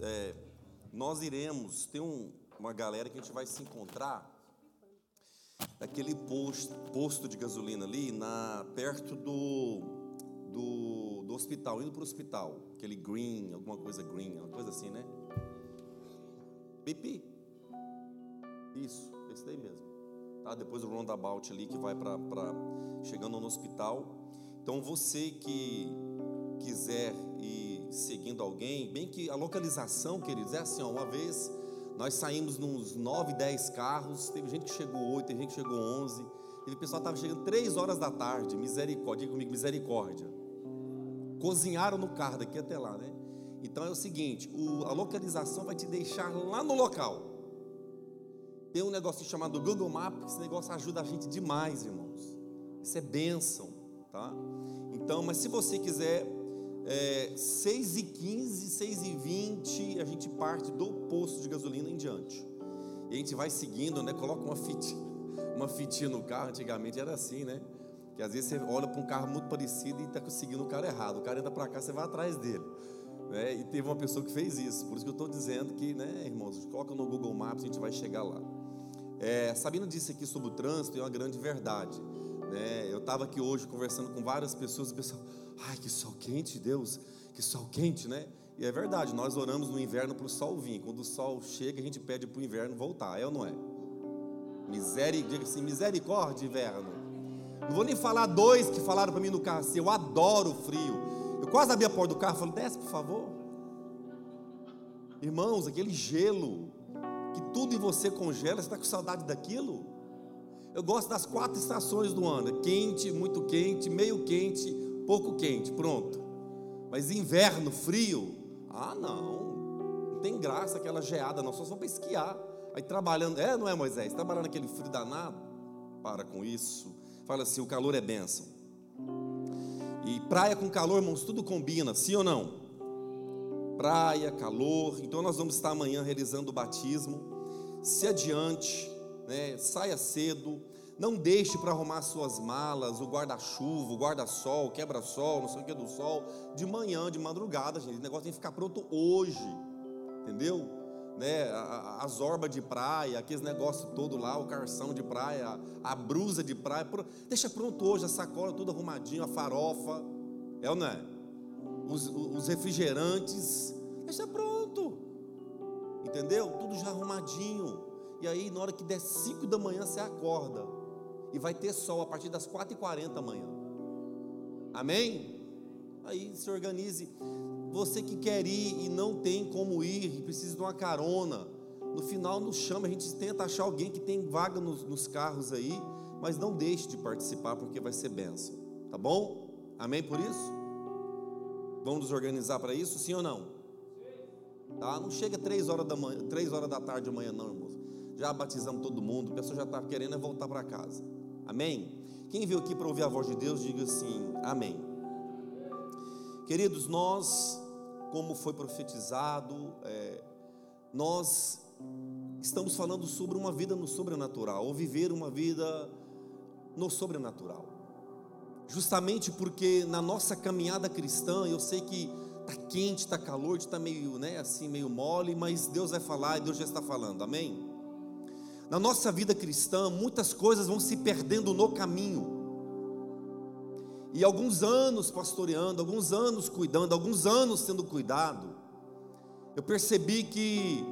é, nós iremos, tem um, uma galera que a gente vai se encontrar naquele posto, posto de gasolina ali, na, perto do, do, do hospital, indo para o hospital, aquele green, alguma coisa green, uma coisa assim, né? Pipi. Isso, esse daí mesmo. Tá? Depois do roundabout ali que vai para chegando no hospital. Então você que quiser ir seguindo alguém, bem que a localização, queridos, é assim, ó, uma vez nós saímos nos 9, 10 carros, teve gente que chegou 8, teve gente que chegou 11, teve pessoal que estava chegando 3 horas da tarde, misericórdia, diga comigo, misericórdia. Cozinharam no carro daqui até lá, né? Então é o seguinte, o, a localização vai te deixar lá no local. Tem um negócio chamado Google Maps, esse negócio ajuda a gente demais, irmãos. Isso é bênção, tá? Então, mas se você quiser, é, 6 e 15, 6 e 20, a gente parte do posto de gasolina em diante. E a gente vai seguindo, né? Coloca uma fitinha, uma fitinha no carro, antigamente era assim, né? Que às vezes você olha para um carro muito parecido e está conseguindo o cara errado. O cara entra para cá, você vai atrás dele. Né? E teve uma pessoa que fez isso. Por isso que eu estou dizendo que, né, irmãos, coloca no Google Maps, a gente vai chegar lá. É, Sabino disse aqui sobre o trânsito, é uma grande verdade. Né? Eu estava aqui hoje conversando com várias pessoas o pessoal, ai, que sol quente, Deus, que sol quente, né? E é verdade, nós oramos no inverno para o sol vir. Quando o sol chega, a gente pede para o inverno voltar, é ou não é? Miséria, diga assim, misericórdia, inverno. Não vou nem falar dois que falaram para mim no carro assim, eu adoro o frio. Eu quase abri a porta do carro e falei, desce por favor. Irmãos, aquele gelo, que tudo em você congela, você está com saudade daquilo? Eu gosto das quatro estações do ano: é quente, muito quente, meio quente, pouco quente, pronto. Mas inverno, frio, ah não, não tem graça aquela geada, não, só só para esquiar. Aí trabalhando, é, não é Moisés? Trabalhando aquele frio danado, para com isso. Fala assim: o calor é bênção. E praia com calor, irmãos, tudo combina, sim ou não? praia, calor. Então nós vamos estar amanhã realizando o batismo. Se adiante, né, saia cedo. Não deixe para arrumar suas malas, o guarda-chuva, o guarda-sol, o quebra-sol, não sei o que do sol, de manhã, de madrugada, gente. O negócio tem que ficar pronto hoje, entendeu? Né, as orbas de praia, aqueles negócios todo lá, o carção de praia, a brusa de praia, deixa pronto hoje, a sacola tudo arrumadinho, a farofa, é ou não é? os, os refrigerantes, deixa pronto, entendeu? Tudo já arrumadinho. E aí, na hora que der 5 da manhã, você acorda. E vai ter sol a partir das 4h40 da manhã. Amém? Aí se organize. Você que quer ir e não tem como ir, e precisa de uma carona. No final, nos chama, a gente tenta achar alguém que tem vaga nos, nos carros aí. Mas não deixe de participar, porque vai ser benção. Tá bom? Amém por isso? Vamos nos organizar para isso, sim ou não? Tá? Não chega três horas da manhã, três horas da tarde amanhã, não, irmãos. Já batizamos todo mundo, a pessoa já está querendo é voltar para casa. Amém? Quem veio aqui para ouvir a voz de Deus, diga assim, amém. Queridos, nós, como foi profetizado, é, nós estamos falando sobre uma vida no sobrenatural, ou viver uma vida no sobrenatural justamente porque na nossa caminhada cristã, eu sei que está quente, está calor, está meio, né, assim, meio mole, mas Deus vai falar e Deus já está falando, amém? Na nossa vida cristã, muitas coisas vão se perdendo no caminho. E alguns anos pastoreando, alguns anos cuidando, alguns anos sendo cuidado, eu percebi que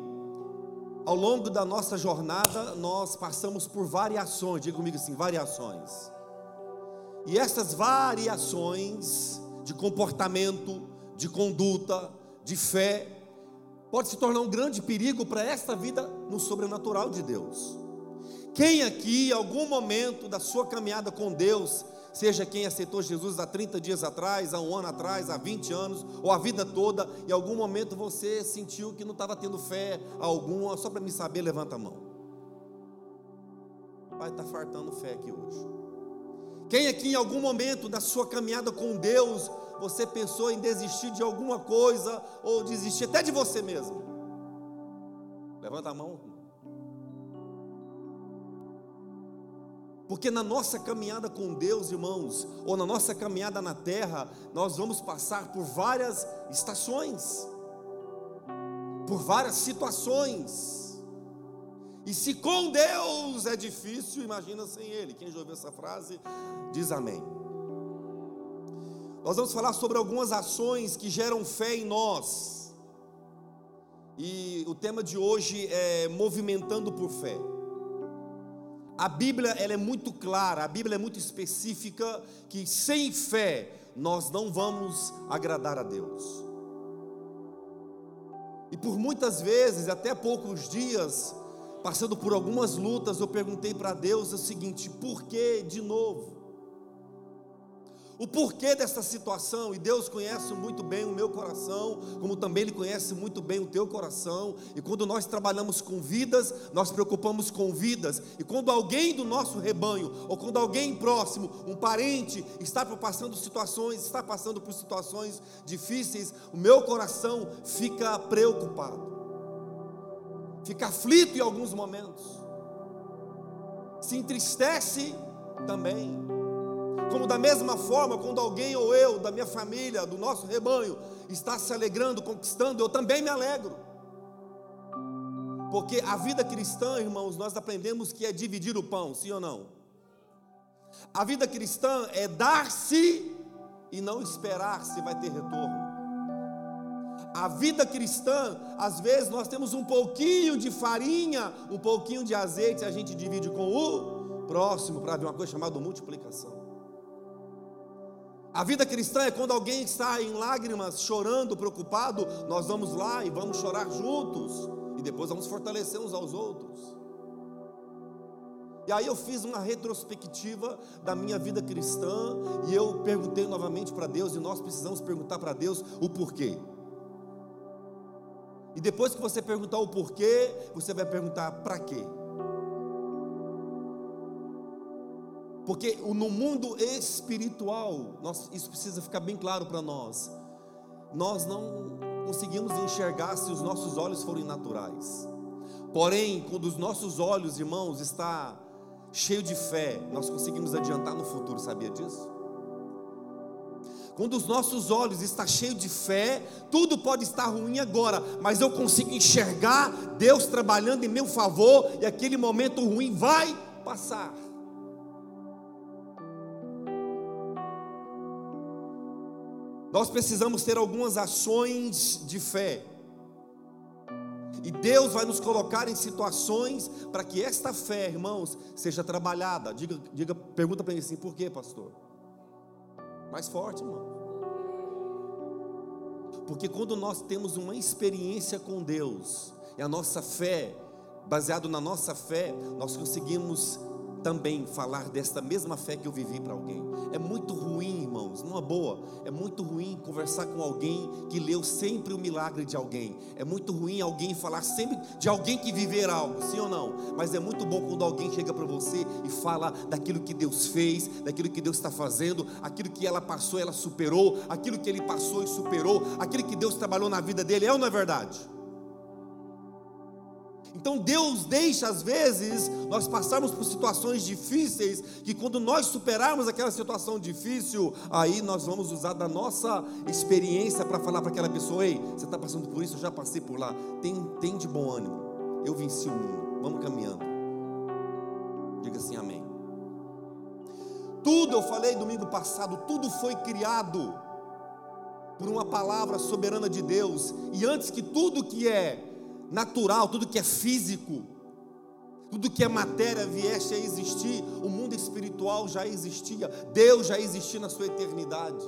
ao longo da nossa jornada nós passamos por variações, diga comigo assim, variações. E essas variações de comportamento, de conduta, de fé, pode se tornar um grande perigo para esta vida no sobrenatural de Deus. Quem aqui, em algum momento da sua caminhada com Deus, seja quem aceitou Jesus há 30 dias atrás, há um ano atrás, há 20 anos, ou a vida toda, em algum momento você sentiu que não estava tendo fé alguma, só para me saber, levanta a mão. Pai, está fartando fé aqui hoje. Quem aqui em algum momento da sua caminhada com Deus, você pensou em desistir de alguma coisa ou desistir até de você mesmo? Levanta a mão. Porque na nossa caminhada com Deus, irmãos, ou na nossa caminhada na terra, nós vamos passar por várias estações. por várias situações. E se com Deus é difícil, imagina sem Ele. Quem já ouviu essa frase, diz amém. Nós vamos falar sobre algumas ações que geram fé em nós. E o tema de hoje é movimentando por fé. A Bíblia ela é muito clara, a Bíblia é muito específica que sem fé nós não vamos agradar a Deus. E por muitas vezes, até poucos dias, passando por algumas lutas, eu perguntei para Deus o seguinte: por que de novo? o porquê dessa situação, e Deus conhece muito bem o meu coração, como também Ele conhece muito bem o teu coração, e quando nós trabalhamos com vidas, nós preocupamos com vidas, e quando alguém do nosso rebanho, ou quando alguém próximo, um parente, está passando situações, está passando por situações difíceis, o meu coração fica preocupado, fica aflito em alguns momentos, se entristece também. Como da mesma forma, quando alguém ou eu, da minha família, do nosso rebanho, está se alegrando, conquistando, eu também me alegro. Porque a vida cristã, irmãos, nós aprendemos que é dividir o pão, sim ou não? A vida cristã é dar-se e não esperar se vai ter retorno. A vida cristã, às vezes nós temos um pouquinho de farinha, um pouquinho de azeite, a gente divide com o próximo para ver uma coisa chamada multiplicação. A vida cristã é quando alguém está em lágrimas, chorando, preocupado, nós vamos lá e vamos chorar juntos, e depois vamos fortalecer uns aos outros. E aí eu fiz uma retrospectiva da minha vida cristã, e eu perguntei novamente para Deus, e nós precisamos perguntar para Deus o porquê. E depois que você perguntar o porquê, você vai perguntar para quê? Porque no mundo espiritual, nós, isso precisa ficar bem claro para nós. Nós não conseguimos enxergar se os nossos olhos forem naturais. Porém, quando os nossos olhos, irmãos, está cheio de fé, nós conseguimos adiantar no futuro, sabia disso? Quando os nossos olhos estão cheios de fé, tudo pode estar ruim agora, mas eu consigo enxergar Deus trabalhando em meu favor e aquele momento ruim vai passar. Nós precisamos ter algumas ações de fé. E Deus vai nos colocar em situações para que esta fé, irmãos, seja trabalhada. Diga, diga pergunta para mim assim, por quê, pastor? Mais forte, irmão. Porque quando nós temos uma experiência com Deus, e a nossa fé, baseado na nossa fé, nós conseguimos também falar desta mesma fé que eu vivi para alguém. É muito ruim, irmãos, numa boa, é muito ruim conversar com alguém que leu sempre o milagre de alguém. É muito ruim alguém falar sempre de alguém que viver algo, sim ou não? Mas é muito bom quando alguém chega para você e fala daquilo que Deus fez, daquilo que Deus está fazendo, aquilo que ela passou, ela superou, aquilo que ele passou e superou, aquilo que Deus trabalhou na vida dele, é ou não é verdade? Então Deus deixa às vezes nós passarmos por situações difíceis, que quando nós superarmos aquela situação difícil, aí nós vamos usar da nossa experiência para falar para aquela pessoa: ei, você está passando por isso, eu já passei por lá, tem, tem de bom ânimo, eu venci o mundo, vamos caminhando. Diga assim, amém. Tudo, eu falei domingo passado, tudo foi criado por uma palavra soberana de Deus, e antes que tudo que é natural, tudo que é físico, tudo que é matéria viesse a existir, o mundo espiritual já existia, Deus já existia na sua eternidade.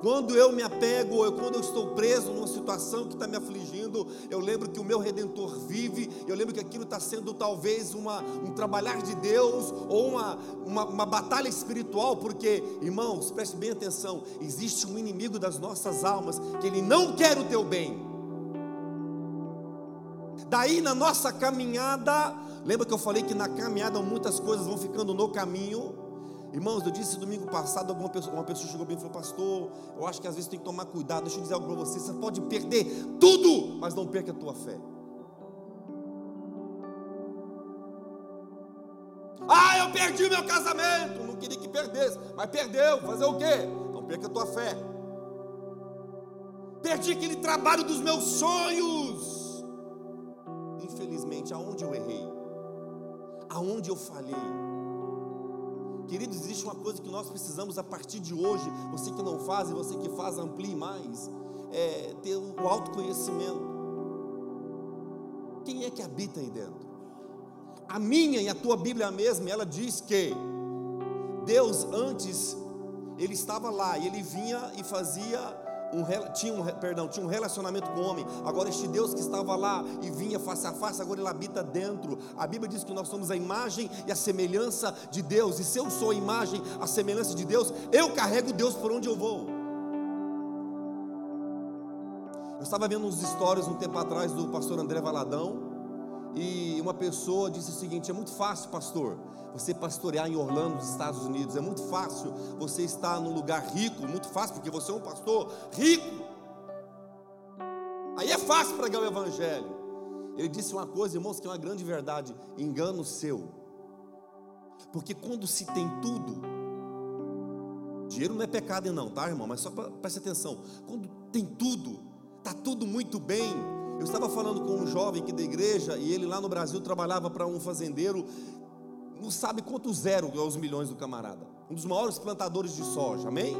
Quando eu me apego, ou quando eu estou preso numa situação que está me afligindo, eu lembro que o meu redentor vive, eu lembro que aquilo está sendo talvez uma, um trabalhar de Deus, ou uma, uma, uma batalha espiritual, porque, irmãos, preste bem atenção: existe um inimigo das nossas almas que ele não quer o teu bem. Daí na nossa caminhada, lembra que eu falei que na caminhada muitas coisas vão ficando no caminho? Irmãos, eu disse domingo passado, alguma pessoa, uma pessoa chegou bem e falou, pastor, eu acho que às vezes tem que tomar cuidado, deixa eu dizer algo para você, você pode perder tudo, mas não perca a tua fé. Ah, eu perdi meu casamento, não queria que perdesse, mas perdeu, fazer o quê? Não perca a tua fé. Perdi aquele trabalho dos meus sonhos. Aonde eu errei? Aonde eu falhei? Queridos, existe uma coisa que nós precisamos a partir de hoje, você que não faz e você que faz, amplie mais, é ter o autoconhecimento. Quem é que habita aí dentro? A minha e a tua Bíblia mesma, ela diz que Deus antes ele estava lá e ele vinha e fazia um, tinha um, perdão, tinha um relacionamento com o homem. Agora este Deus que estava lá e vinha face a face, agora ele habita dentro. A Bíblia diz que nós somos a imagem e a semelhança de Deus. E se eu sou a imagem, a semelhança de Deus, eu carrego Deus por onde eu vou. Eu estava vendo uns stories um tempo atrás do pastor André Valadão. E uma pessoa disse o seguinte: é muito fácil, pastor, você pastorear em Orlando, nos Estados Unidos. É muito fácil você estar num lugar rico, muito fácil, porque você é um pastor rico. Aí é fácil pregar o Evangelho. Ele disse uma coisa, irmãos, que é uma grande verdade: engano seu. Porque quando se tem tudo, dinheiro não é pecado, não, tá, irmão? Mas só preste atenção: quando tem tudo, está tudo muito bem, eu estava falando com um jovem aqui da igreja e ele lá no Brasil trabalhava para um fazendeiro, não sabe quanto zero é os milhões do camarada. Um dos maiores plantadores de soja, amém?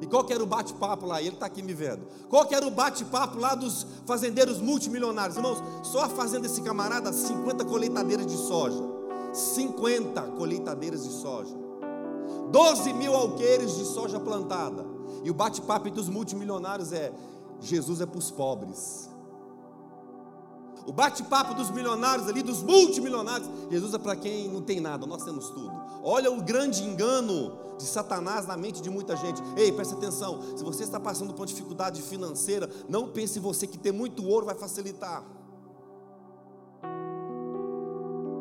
E qual que era o bate-papo lá? Ele está aqui me vendo. Qual que era o bate-papo lá dos fazendeiros multimilionários? Irmãos, só a fazenda desse camarada, 50 colheitadeiras de soja. 50 colheitadeiras de soja. 12 mil alqueires de soja plantada. E o bate-papo entre os multimilionários é: Jesus é para os pobres. O bate-papo dos milionários ali, dos multimilionários, Jesus é para quem não tem nada, nós temos tudo. Olha o grande engano de Satanás na mente de muita gente. Ei, preste atenção: se você está passando por uma dificuldade financeira, não pense você que ter muito ouro vai facilitar.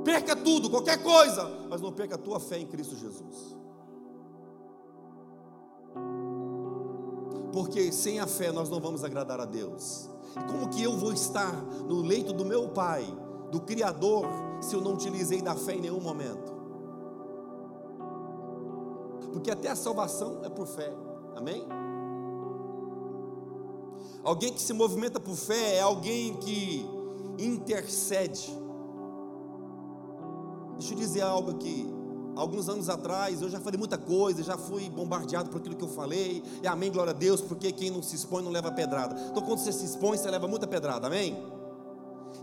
Perca tudo, qualquer coisa, mas não perca a tua fé em Cristo Jesus. Porque sem a fé nós não vamos agradar a Deus. E como que eu vou estar no leito do meu Pai, do Criador, se eu não utilizei da fé em nenhum momento? Porque até a salvação é por fé, amém? Alguém que se movimenta por fé é alguém que intercede. Deixa eu dizer algo aqui alguns anos atrás, eu já falei muita coisa, já fui bombardeado por aquilo que eu falei, e amém, glória a Deus, porque quem não se expõe não leva pedrada. Então, quando você se expõe, você leva muita pedrada, amém?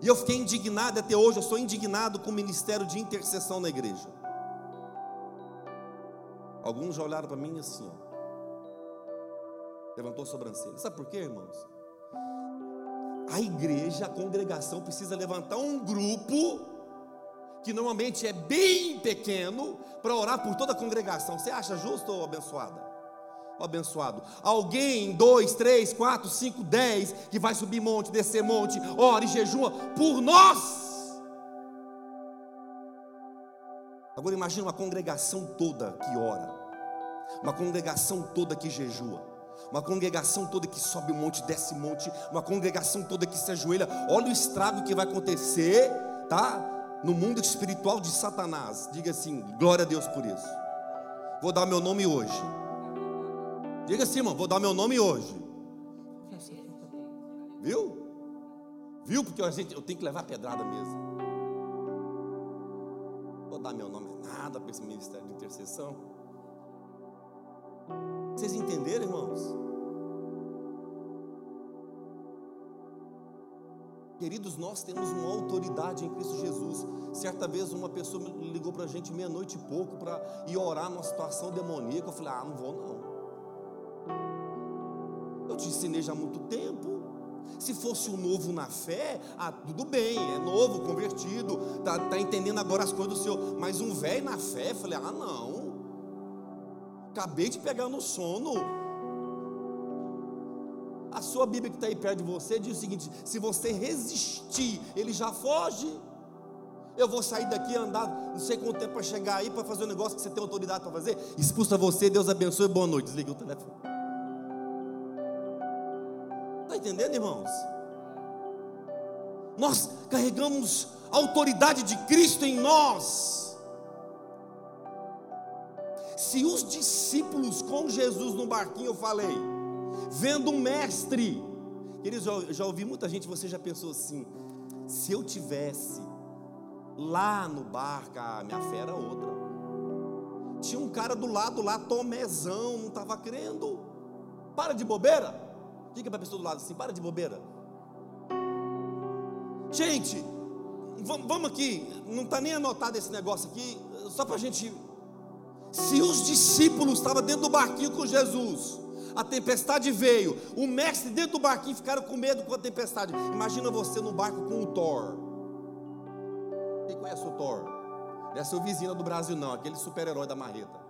E eu fiquei indignado até hoje, eu sou indignado com o ministério de intercessão na igreja. Alguns já olharam para mim assim, ó. Levantou a sobrancelha. Sabe por quê, irmãos? A igreja, a congregação precisa levantar um grupo que normalmente é bem pequeno, para orar por toda a congregação. Você acha justo ou abençoada? Ou abençoado. Alguém, dois, três, quatro, cinco, dez, que vai subir monte, descer monte, ora e jejua por nós. Agora imagine uma congregação toda que ora, uma congregação toda que jejua, uma congregação toda que sobe um monte, desce monte, uma congregação toda que se ajoelha. Olha o estrago que vai acontecer, tá? No mundo espiritual de Satanás. Diga assim: glória a Deus por isso. Vou dar meu nome hoje. Diga assim, irmão: vou dar meu nome hoje. Viu? Viu? Porque a gente, eu tenho que levar pedrada mesmo. Vou dar meu nome nada para esse ministério de intercessão. Vocês entenderam, irmãos? Queridos, nós temos uma autoridade em Cristo Jesus. Certa vez uma pessoa ligou para a gente meia-noite e pouco para ir orar numa situação demoníaca. Eu falei, ah, não vou não. Eu te ensinei já há muito tempo. Se fosse o novo na fé, ah, tudo bem, é novo, convertido, tá, tá entendendo agora as coisas do Senhor. Mas um velho na fé, eu falei, ah, não. Acabei de pegar no sono sua Bíblia que está aí perto de você diz o seguinte: se você resistir, ele já foge. Eu vou sair daqui andar não sei quanto tempo para chegar aí para fazer um negócio que você tem autoridade para fazer. Expulsa você, Deus abençoe, boa noite. Desliga o telefone. Está entendendo, irmãos? Nós carregamos a autoridade de Cristo em nós. Se os discípulos com Jesus no barquinho, eu falei, vendo um mestre. Queridos, eu já ouvi muita gente, você já pensou assim: se eu tivesse lá no barco, a minha fé era outra. Tinha um cara do lado lá, Tomezão, não estava crendo. Para de bobeira. Diga para a pessoa do lado assim: para de bobeira. Gente, vamos aqui, não está nem anotado esse negócio aqui, só para a gente. Se os discípulos estavam dentro do barquinho com Jesus, a tempestade veio, o mestre dentro do barquinho ficaram com medo com a tempestade. Imagina você no barco com o Thor. Quem conhece o Thor? Não é seu vizinho do Brasil, não, aquele super-herói da marreta.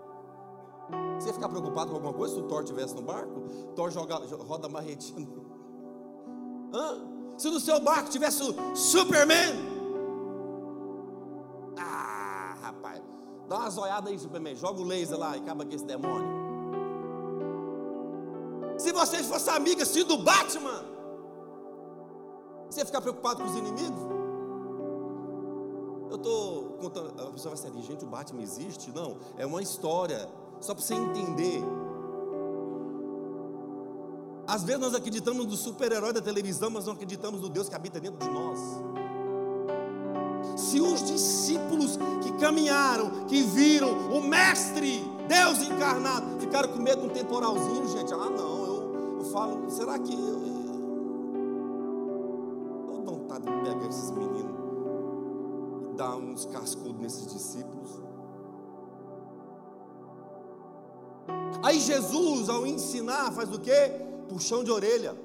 Você ia ficar preocupado com alguma coisa se o Thor estivesse no barco? Thor joga, roda a marretinha. Hã? Se no seu barco tivesse o Superman. Ah, rapaz. Dá uma zoiada aí, Superman. Joga o laser lá e acaba com esse demônio. Vocês fossem amigas assim, do Batman, você ia ficar preocupado com os inimigos? Eu estou contando. A pessoa vai ser gente, o Batman existe? Não, é uma história. Só para você entender. Às vezes nós acreditamos no super-herói da televisão, mas não acreditamos no Deus que habita dentro de nós. Se os discípulos que caminharam, que viram o Mestre, Deus encarnado, ficaram com medo de um temporalzinho, gente, ah não, falo, será que eu, eu dou vontade de pegar esses meninos e dar uns cascudos nesses discípulos? Aí Jesus, ao ensinar, faz o quê? puxão de orelha.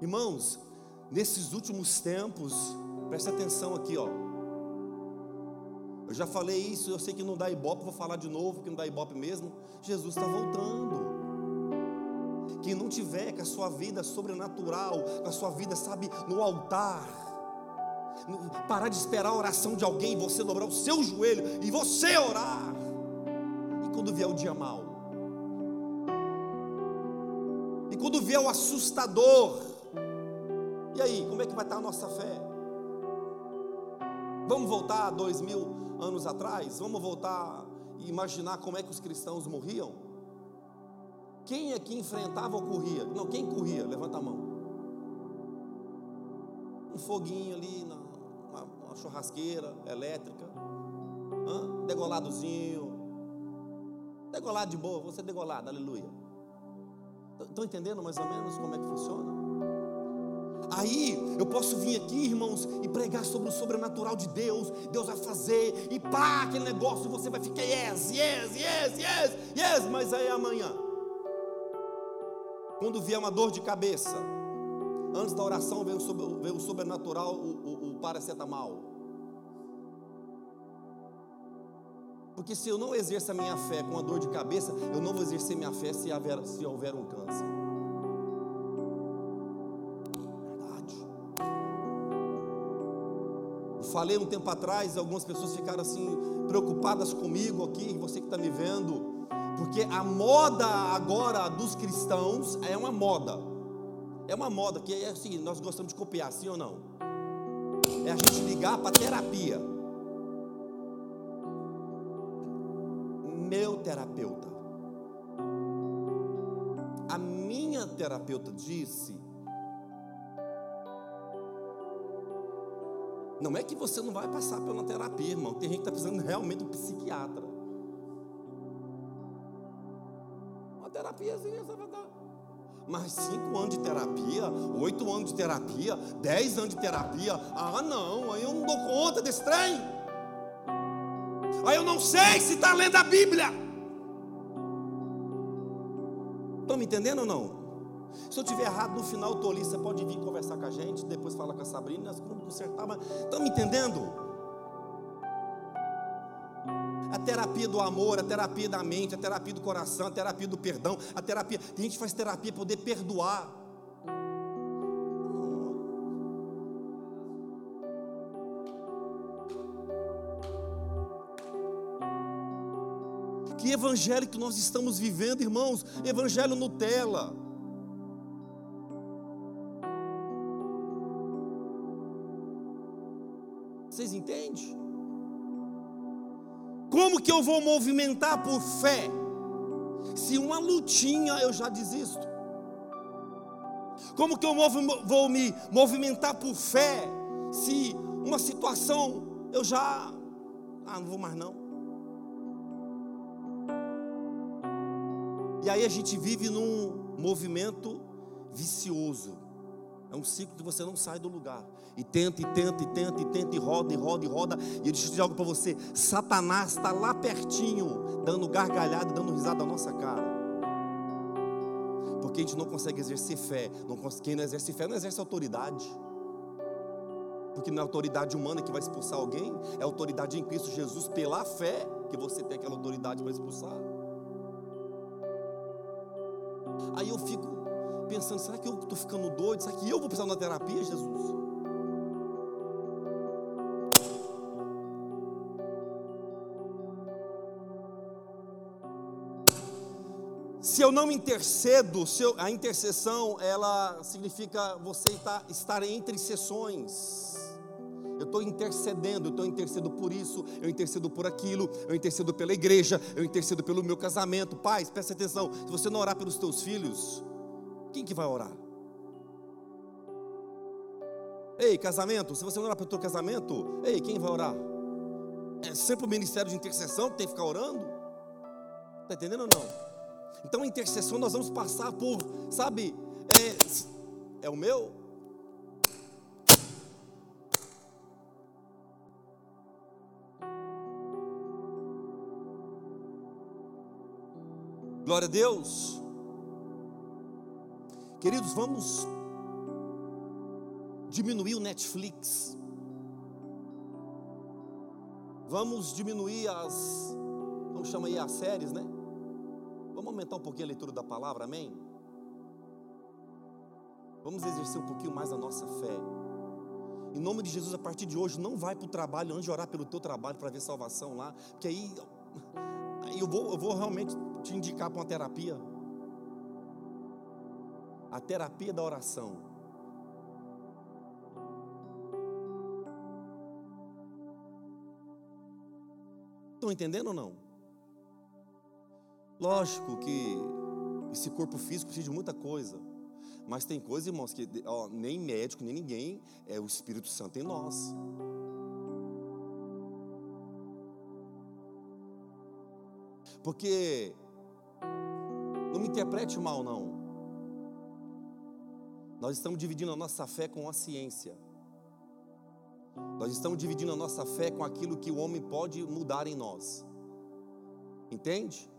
Irmãos, nesses últimos tempos, preste atenção aqui, ó. Eu já falei isso, eu sei que não dá ibope, vou falar de novo, que não dá ibope mesmo. Jesus está voltando. Quem não tiver com a sua vida sobrenatural, com a sua vida, sabe, no altar, parar de esperar a oração de alguém, você dobrar o seu joelho e você orar. E quando vier o dia mal, quando vier o assustador, e aí, como é que vai estar a nossa fé? Vamos voltar dois mil anos atrás? Vamos voltar e imaginar como é que os cristãos morriam? Quem é que enfrentava ou corria? Não, quem corria? Levanta a mão. Um foguinho ali, uma, uma churrasqueira elétrica, hã? degoladozinho. Degolado de boa, você degolado, aleluia. Estão entendendo mais ou menos como é que funciona? Aí eu posso vir aqui, irmãos, e pregar sobre o sobrenatural de Deus. Deus vai fazer, e pá, aquele negócio, você vai ficar yes, yes, yes, yes, yes. Mas aí amanhã, quando vier uma dor de cabeça, antes da oração vem o, vem o sobrenatural, o, o, o paracetamol. Porque se eu não exerço a minha fé com a dor de cabeça, eu não vou exercer minha fé se houver, se houver um câncer. Verdade. Eu falei um tempo atrás, algumas pessoas ficaram assim, preocupadas comigo aqui, você que está me vendo, porque a moda agora dos cristãos é uma moda. É uma moda que é o seguinte, nós gostamos de copiar, sim ou não? É a gente ligar para terapia. meu terapeuta. A minha terapeuta disse: Não é que você não vai passar pela terapia, irmão. Tem gente que está precisando realmente de um psiquiatra. Uma terapia essa vai dar. Mas cinco anos de terapia, oito anos de terapia, dez anos de terapia. Ah, não, aí eu não dou conta desse trem. Aí eu não sei se está lendo a Bíblia. Estão me entendendo ou não? Se eu tiver errado no final, tolice, você pode vir conversar com a gente, depois falar com a Sabrina, vamos consertar, mas estão me entendendo? A terapia do amor, a terapia da mente, a terapia do coração, a terapia do perdão, a terapia. Tem gente que faz terapia para poder perdoar. Que evangelho que nós estamos vivendo, irmãos? Evangelho Nutella. Que eu vou movimentar por fé? Se uma lutinha eu já desisto. Como que eu vou me movimentar por fé se uma situação eu já ah, não vou mais não. E aí a gente vive num movimento vicioso. É um ciclo que você não sai do lugar. E tenta, e tenta, e tenta, e tenta, e roda, e roda, e roda. E eu digo algo para você: Satanás está lá pertinho, dando gargalhada, dando risada na nossa cara. Porque a gente não consegue exercer fé. Não, quem não exerce fé não exerce autoridade. Porque não é autoridade humana que vai expulsar alguém, é autoridade em Cristo Jesus, pela fé que você tem aquela autoridade para expulsar. Aí eu fico pensando: será que eu estou ficando doido? Será que eu vou precisar de uma terapia, Jesus? Se eu não intercedo, eu, a intercessão, ela significa você estar, estar entre sessões. Eu estou intercedendo, eu estou intercedendo por isso, eu intercedo por aquilo, eu intercedo pela igreja, eu intercedo pelo meu casamento. Pais, presta atenção, se você não orar pelos teus filhos, quem que vai orar? Ei, casamento, se você não orar pelo teu casamento, ei, quem vai orar? É sempre o ministério de intercessão que tem que ficar orando? Está entendendo ou não? Então, a intercessão nós vamos passar por, sabe, é, é o meu. Glória a Deus. Queridos, vamos diminuir o Netflix. Vamos diminuir as, vamos chamar aí as séries, né? Vamos aumentar um pouquinho a leitura da palavra, amém? Vamos exercer um pouquinho mais a nossa fé. Em nome de Jesus, a partir de hoje, não vai para o trabalho antes de orar pelo teu trabalho para ver salvação lá, porque aí, aí eu, vou, eu vou realmente te indicar para uma terapia. A terapia da oração. Estão entendendo ou não? Lógico que esse corpo físico precisa de muita coisa. Mas tem coisa, irmãos, que ó, nem médico, nem ninguém, é o Espírito Santo em nós. Porque, não me interprete mal, não. Nós estamos dividindo a nossa fé com a ciência. Nós estamos dividindo a nossa fé com aquilo que o homem pode mudar em nós. Entende?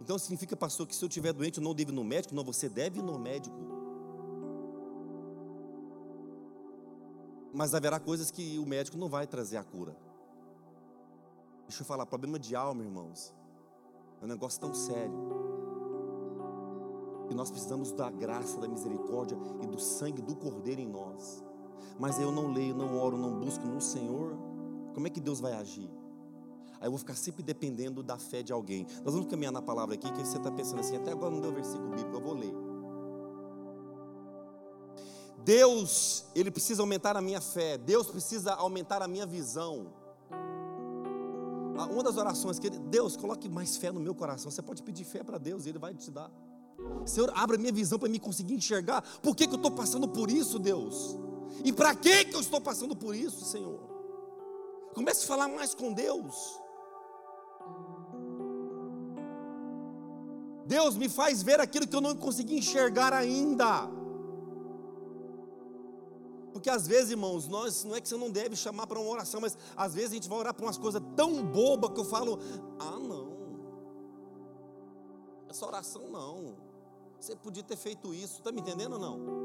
Então significa, pastor, que se eu estiver doente eu não devo ir no médico? Não, você deve ir no médico. Mas haverá coisas que o médico não vai trazer a cura. Deixa eu falar, problema de alma, irmãos, é um negócio tão sério. E nós precisamos da graça, da misericórdia e do sangue do Cordeiro em nós. Mas eu não leio, não oro, não busco no Senhor. Como é que Deus vai agir? Aí eu vou ficar sempre dependendo da fé de alguém. Nós vamos caminhar na palavra aqui, que você está pensando assim, até agora não deu versículo bíblico, eu vou ler. Deus, Ele precisa aumentar a minha fé, Deus precisa aumentar a minha visão. Ah, uma das orações que ele, Deus, coloque mais fé no meu coração. Você pode pedir fé para Deus e Ele vai te dar. Senhor, abra minha visão para me conseguir enxergar. Por que, que eu estou passando por isso, Deus? E para que, que eu estou passando por isso, Senhor? Comece a falar mais com Deus. Deus me faz ver aquilo que eu não consegui enxergar ainda. Porque às vezes, irmãos, nós não é que você não deve chamar para uma oração, mas às vezes a gente vai orar para umas coisas tão bobas que eu falo: "Ah, não. Essa oração não. Você podia ter feito isso". Está me entendendo ou não?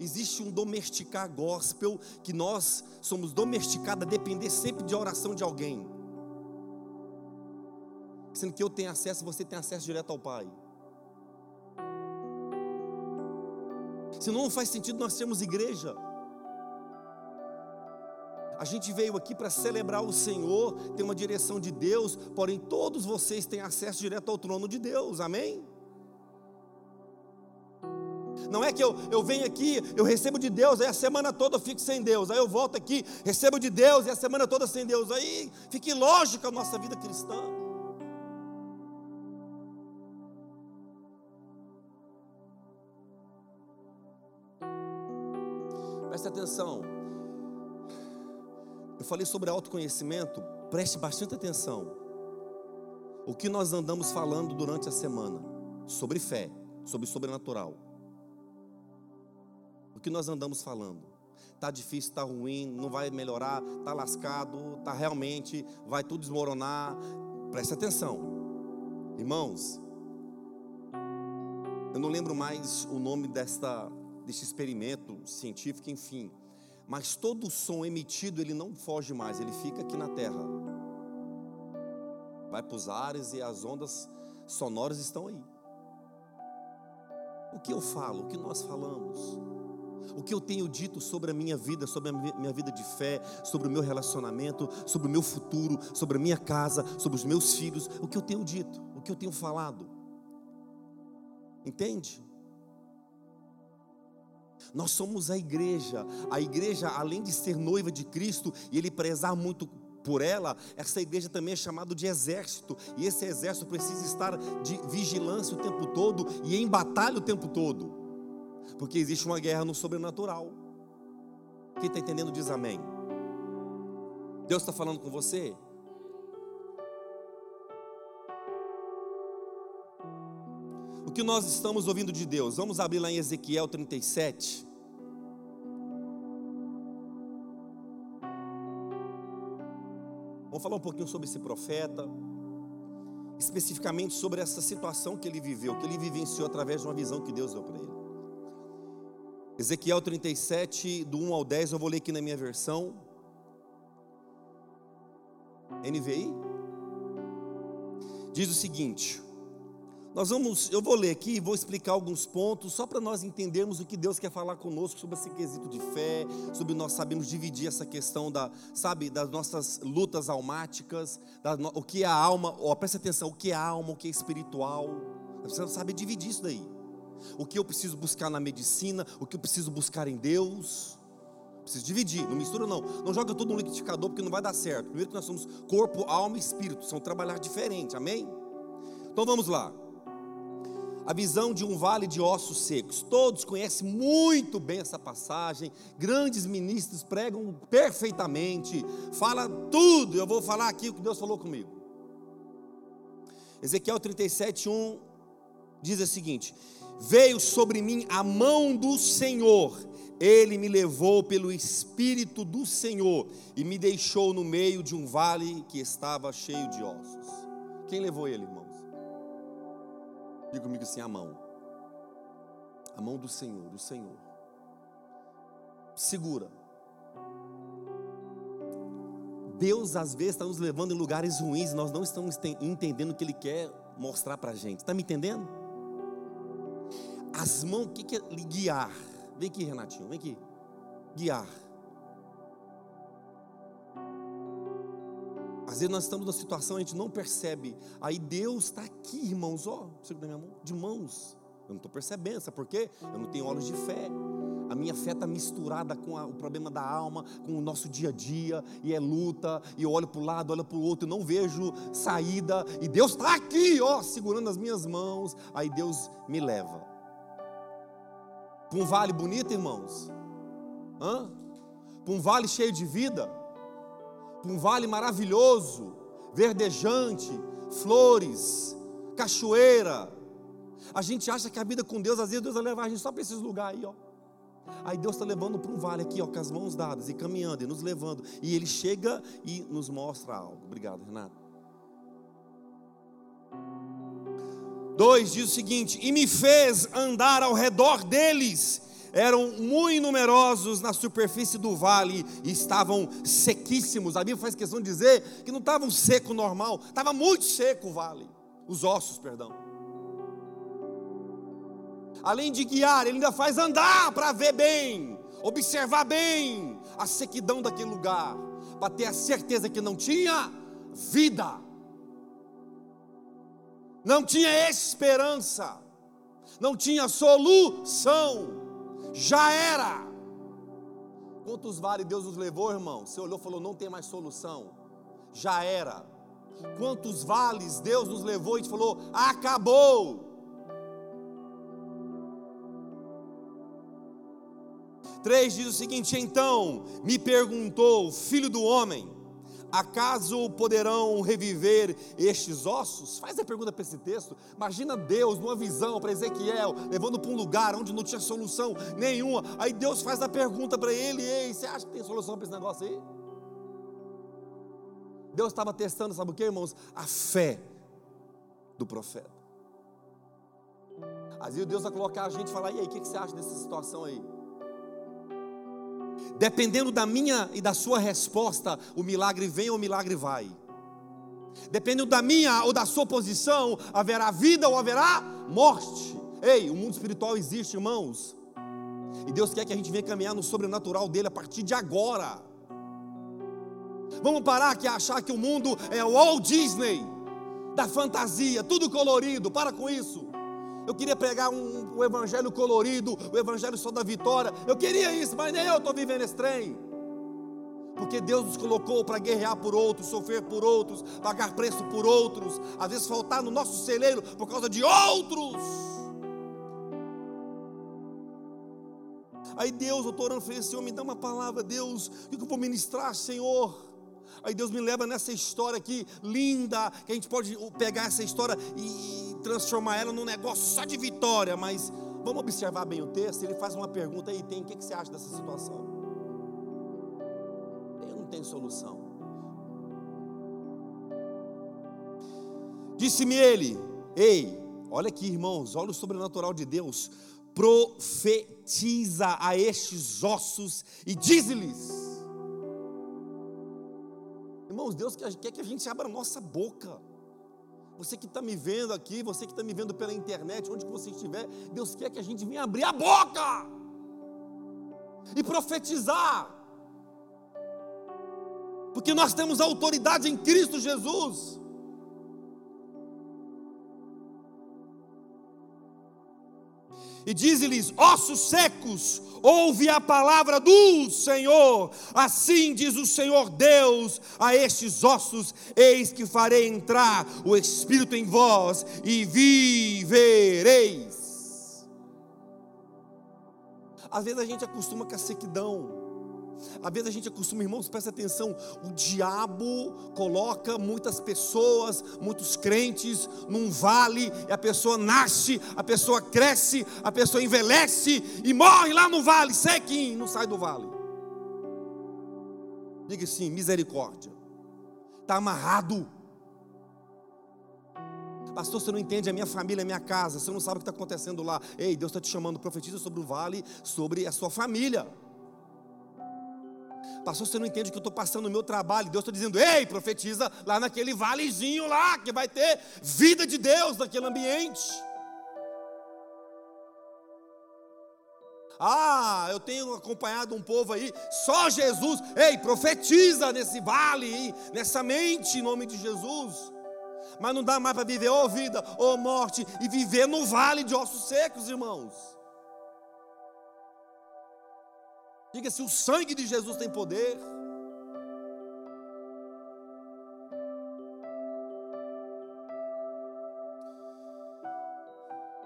Existe um domesticar gospel que nós somos domesticados a depender sempre de oração de alguém sendo que eu tenho acesso, você tem acesso direto ao Pai. Senão não faz sentido nós termos igreja. A gente veio aqui para celebrar o Senhor, tem uma direção de Deus, porém todos vocês têm acesso direto ao trono de Deus, amém? Não é que eu, eu venho aqui, eu recebo de Deus, aí a semana toda eu fico sem Deus. Aí eu volto aqui, recebo de Deus e a semana toda sem Deus. Aí fica ilógica a nossa vida cristã. Preste atenção. Eu falei sobre autoconhecimento, preste bastante atenção. O que nós andamos falando durante a semana sobre fé, sobre sobrenatural. O que nós andamos falando? Tá difícil, tá ruim, não vai melhorar, tá lascado, tá realmente, vai tudo desmoronar. Preste atenção. Irmãos, eu não lembro mais o nome desta deste experimento científico, enfim. Mas todo som emitido, ele não foge mais, ele fica aqui na terra. Vai para os ares e as ondas sonoras estão aí. O que eu falo, o que nós falamos, o que eu tenho dito sobre a minha vida, sobre a minha vida de fé, sobre o meu relacionamento, sobre o meu futuro, sobre a minha casa, sobre os meus filhos, o que eu tenho dito, o que eu tenho falado. Entende? Nós somos a igreja. A igreja, além de ser noiva de Cristo e ele prezar muito por ela, essa igreja também é chamada de exército, e esse exército precisa estar de vigilância o tempo todo e em batalha o tempo todo, porque existe uma guerra no sobrenatural. Quem está entendendo diz amém. Deus está falando com você? O que nós estamos ouvindo de Deus? Vamos abrir lá em Ezequiel 37. Vamos falar um pouquinho sobre esse profeta, especificamente sobre essa situação que ele viveu, que ele vivenciou através de uma visão que Deus deu para ele. Ezequiel 37, do 1 ao 10, eu vou ler aqui na minha versão. NVI. Diz o seguinte: nós vamos, eu vou ler aqui, vou explicar alguns pontos, só para nós entendermos o que Deus quer falar conosco sobre esse quesito de fé, sobre nós sabemos dividir essa questão da, sabe, das nossas lutas almáticas, da, o que é a alma, ó, presta atenção, o que é alma, o que é espiritual. Nós precisamos saber dividir isso daí. O que eu preciso buscar na medicina, o que eu preciso buscar em Deus. Preciso dividir, não mistura não. Não joga tudo no liquidificador porque não vai dar certo. Primeiro que nós somos corpo, alma e espírito, são trabalhar diferente, amém? Então vamos lá a visão de um vale de ossos secos. Todos conhecem muito bem essa passagem. Grandes ministros pregam perfeitamente, fala tudo. Eu vou falar aqui o que Deus falou comigo. Ezequiel 37:1 diz o seguinte: Veio sobre mim a mão do Senhor. Ele me levou pelo espírito do Senhor e me deixou no meio de um vale que estava cheio de ossos. Quem levou ele, irmão? Diga comigo assim: a mão. A mão do Senhor, do Senhor. Segura. Deus às vezes está nos levando em lugares ruins, nós não estamos entendendo o que Ele quer mostrar para a gente. Está me entendendo? As mãos, o que é guiar? Vem aqui, Renatinho, vem aqui. Guiar. Às vezes nós estamos numa situação, a gente não percebe. Aí Deus está aqui, irmãos, ó, segura minha mão, de mãos. Eu não estou percebendo, sabe por quê? Eu não tenho olhos de fé. A minha fé está misturada com a, o problema da alma, com o nosso dia a dia, e é luta, e eu olho para o lado, olho para o outro, e não vejo saída, e Deus está aqui, ó, segurando as minhas mãos, aí Deus me leva. Para um vale bonito, irmãos? Para um vale cheio de vida? Um vale maravilhoso, verdejante, flores, cachoeira. A gente acha que a vida com Deus, às vezes Deus vai levar a gente só para esses lugares aí, ó. Aí Deus está levando para um vale aqui, ó, com as mãos dadas e caminhando e nos levando. E Ele chega e nos mostra algo. Obrigado, Renato. Dois diz o seguinte: e me fez andar ao redor deles eram muito numerosos na superfície do vale e estavam sequíssimos. A Bíblia faz questão de dizer que não estavam seco normal, estava muito seco o vale, os ossos, perdão. Além de guiar, ele ainda faz andar para ver bem, observar bem a sequidão daquele lugar, para ter a certeza que não tinha vida, não tinha esperança não tinha solução, já era. Quantos vales Deus nos levou, irmão? Você olhou e falou: não tem mais solução, já era. Quantos vales Deus nos levou e falou: acabou. Três diz o seguinte: então me perguntou, filho do homem, Acaso poderão reviver estes ossos? Faz a pergunta para esse texto. Imagina Deus numa visão para Ezequiel, levando para um lugar onde não tinha solução nenhuma. Aí Deus faz a pergunta para ele: Ei, você acha que tem solução para esse negócio aí? Deus estava testando, sabe o que, irmãos? A fé do profeta. Às vezes Deus vai colocar a gente e falar: E aí, o que você acha dessa situação aí? Dependendo da minha e da sua resposta, o milagre vem ou o milagre vai. Dependendo da minha ou da sua posição, haverá vida ou haverá morte. Ei, o mundo espiritual existe, irmãos. E Deus quer que a gente venha caminhar no sobrenatural dele a partir de agora. Vamos parar a achar que o mundo é o Walt Disney, da fantasia, tudo colorido. Para com isso. Eu queria pregar um, um evangelho colorido, o evangelho só da vitória. Eu queria isso, mas nem eu estou vivendo esse trem. Porque Deus nos colocou para guerrear por outros, sofrer por outros, pagar preço por outros, às vezes faltar no nosso celeiro por causa de outros. Aí Deus, eu estou orando, falei, Senhor, me dá uma palavra, Deus, o que eu vou ministrar, Senhor? Aí Deus me leva nessa história aqui, linda, que a gente pode pegar essa história e transformar ela num negócio só de vitória, mas vamos observar bem o texto. Ele faz uma pergunta aí, tem, o que, você acha dessa situação? Eu não tenho solução. Disse-me ele, ei, olha aqui, irmãos, olha o sobrenatural de Deus. Profetiza a estes ossos e diz-lhes Irmãos, Deus quer que a gente abra a nossa boca. Você que está me vendo aqui, você que está me vendo pela internet, onde que você estiver, Deus quer que a gente venha abrir a boca e profetizar. Porque nós temos autoridade em Cristo Jesus. E diz-lhes: ossos secos, ouve a palavra do Senhor. Assim diz o Senhor Deus a estes ossos: Eis que farei entrar o Espírito em vós e vivereis. Às vezes a gente acostuma com a sequidão. Às vezes a gente acostuma, irmãos, presta atenção, o diabo coloca muitas pessoas, muitos crentes num vale, e a pessoa nasce, a pessoa cresce, a pessoa envelhece e morre lá no vale, sequinho, não sai do vale. Diga assim, misericórdia. Está amarrado. Pastor, você não entende a minha família, a minha casa, você não sabe o que está acontecendo lá. Ei, Deus está te chamando, profetiza sobre o vale, sobre a sua família. Pastor, você não entende o que eu estou passando no meu trabalho. Deus está dizendo, ei, profetiza lá naquele valezinho lá, que vai ter vida de Deus naquele ambiente. Ah, eu tenho acompanhado um povo aí, só Jesus. Ei, profetiza nesse vale, nessa mente, em nome de Jesus. Mas não dá mais para viver ou vida ou morte e viver no vale de ossos secos, irmãos. Diga se o sangue de Jesus tem poder.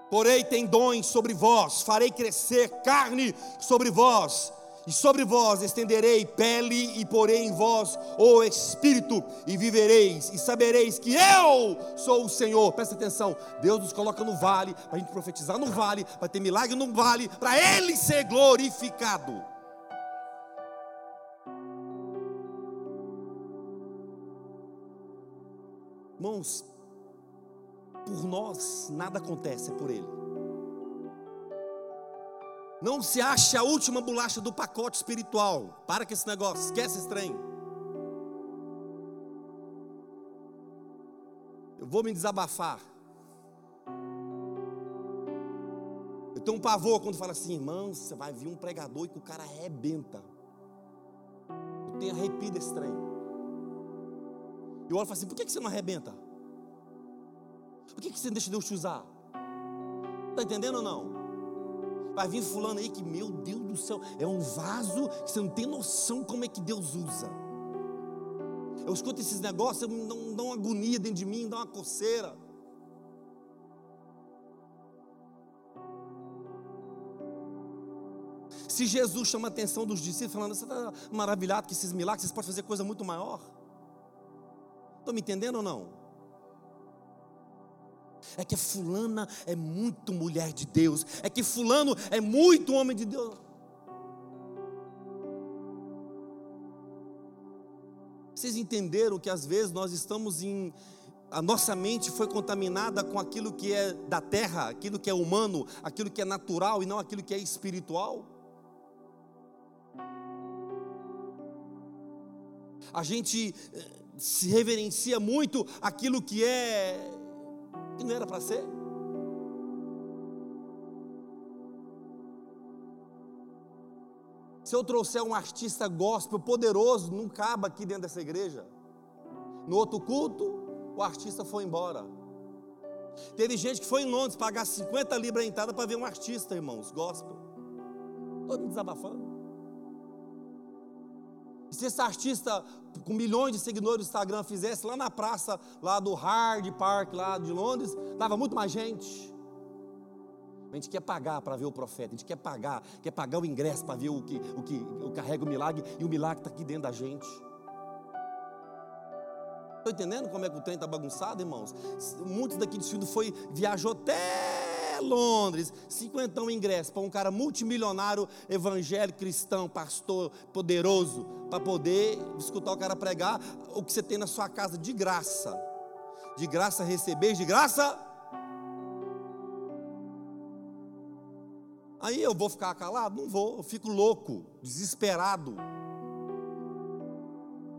Porém, tendões sobre vós, farei crescer carne sobre vós, e sobre vós estenderei pele, e porei em vós o espírito, e vivereis, e sabereis que eu sou o Senhor. Presta atenção, Deus nos coloca no vale, para a gente profetizar no vale, para ter milagre no vale, para Ele ser glorificado. Irmãos, por nós nada acontece, é por Ele. Não se ache a última bolacha do pacote espiritual. Para com esse negócio, esquece esse trem. Eu vou me desabafar. Eu tenho um pavor quando fala assim, irmão, você vai vir um pregador e que o cara arrebenta. Eu tenho arrepio desse trem. Eu olho e falo assim: por que você não arrebenta? Por que você não deixa Deus te usar? Está entendendo ou não? Vai vir fulano aí que, meu Deus do céu, é um vaso que você não tem noção como é que Deus usa. Eu escuto esses negócios, me dão uma agonia dentro de mim, dá uma coceira. Se Jesus chama a atenção dos discípulos, falando, você está maravilhado com esses milagres, vocês podem fazer coisa muito maior. Estão me entendendo ou não? é que fulana é muito mulher de Deus, é que fulano é muito homem de Deus. Vocês entenderam que às vezes nós estamos em a nossa mente foi contaminada com aquilo que é da terra, aquilo que é humano, aquilo que é natural e não aquilo que é espiritual? A gente eh, se reverencia muito aquilo que é que não era para ser. Se eu trouxer um artista gospel poderoso, não cabe aqui dentro dessa igreja. No outro culto, o artista foi embora. Teve gente que foi em Londres pagar 50 libras a entrada para ver um artista, irmãos, gospel. Todo mundo desabafando. Se esse artista com milhões de seguidores no Instagram fizesse lá na praça lá do Hard Park lá de Londres, dava muito mais gente. A gente quer pagar para ver o profeta, a gente quer pagar, quer pagar o ingresso para ver o que, o que o carrega o milagre e o milagre está aqui dentro da gente. Estou entendendo como é que o trem está bagunçado, irmãos? Muitos daqui de foi, viajou até Londres, cinquentão ingresso para um cara multimilionário, evangélico, cristão, pastor, poderoso, para poder escutar o cara pregar o que você tem na sua casa de graça. De graça receber, de graça. Aí eu vou ficar calado? Não vou, eu fico louco, desesperado.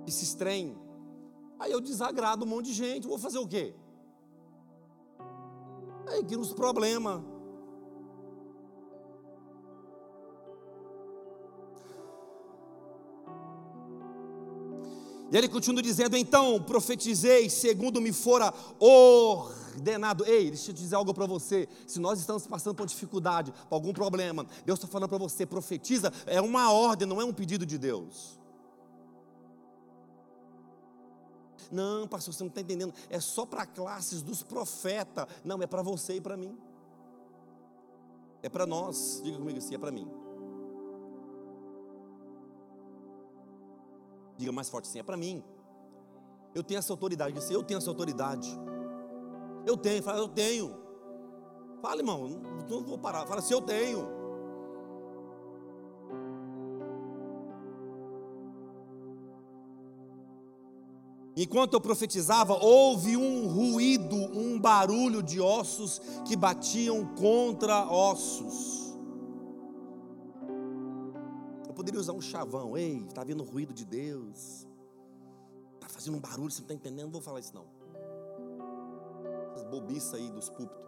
Esse trem. Aí eu desagrado um monte de gente, vou fazer o quê? Aí que nos problema. E ele continua dizendo: Então profetizei segundo me fora ordenado. Ei, deixa eu dizer algo para você. Se nós estamos passando por dificuldade, por algum problema, Deus está falando para você: profetiza, é uma ordem, não é um pedido de Deus. Não, pastor, você não está entendendo. É só para classes dos profetas. Não, é para você e para mim. É para nós. Diga comigo assim: é para mim. Diga mais forte assim: é para mim. Eu tenho essa autoridade. Diga assim, eu tenho essa autoridade. Eu tenho. Fala, eu tenho. Fala, irmão. Não vou parar. Fala assim: eu tenho. Enquanto eu profetizava, houve um ruído, um barulho de ossos que batiam contra ossos. Eu poderia usar um chavão, ei, está vendo o ruído de Deus? Está fazendo um barulho, você não está entendendo? Não vou falar isso não. Essas bobiças aí dos púlpitos.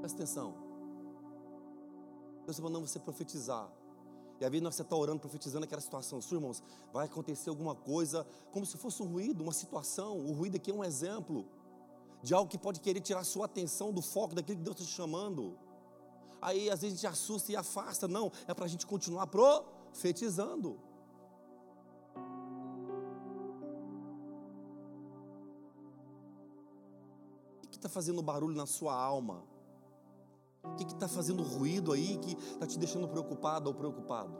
Presta atenção. Deus está mandando você profetizar. E às vezes você está orando, profetizando aquela situação. Sua irmãos, vai acontecer alguma coisa, como se fosse um ruído, uma situação. O ruído aqui é um exemplo de algo que pode querer tirar sua atenção do foco daquilo que Deus está te chamando. Aí às vezes a gente assusta e afasta. Não, é para a gente continuar profetizando. O que está fazendo barulho na sua alma? O que está fazendo ruído aí que está te deixando preocupado ou preocupado?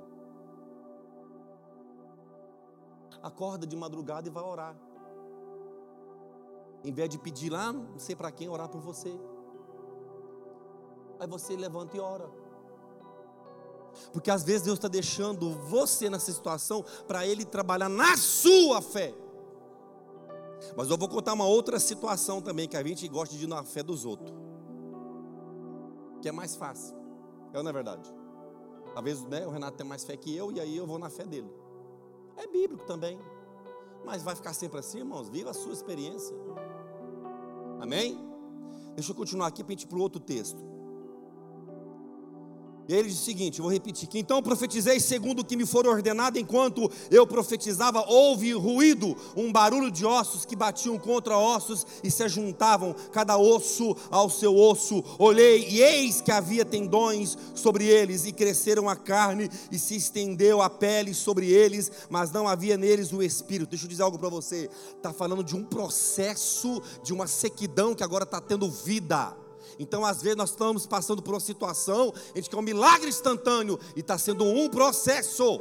Acorda de madrugada e vai orar. Em vez de pedir lá, não sei para quem orar por você. Aí você levanta e ora. Porque às vezes Deus está deixando você nessa situação para Ele trabalhar na sua fé. Mas eu vou contar uma outra situação também que a gente gosta de ir na fé dos outros que é mais fácil. É ou não é verdade? Vezes né, o Renato tem mais fé que eu e aí eu vou na fé dele. É bíblico também. Mas vai ficar sempre assim, irmãos? Viva a sua experiência. Amém? Deixa eu continuar aqui para a gente ir para o outro texto. Ele diz o seguinte: vou repetir: que então profetizei segundo o que me for ordenado, enquanto eu profetizava, houve ruído, um barulho de ossos que batiam contra ossos e se juntavam, cada osso ao seu osso. Olhei, e eis que havia tendões sobre eles, e cresceram a carne, e se estendeu a pele sobre eles, mas não havia neles o espírito. Deixa eu dizer algo para você: está falando de um processo, de uma sequidão que agora está tendo vida. Então, às vezes, nós estamos passando por uma situação, a gente quer um milagre instantâneo, e está sendo um processo.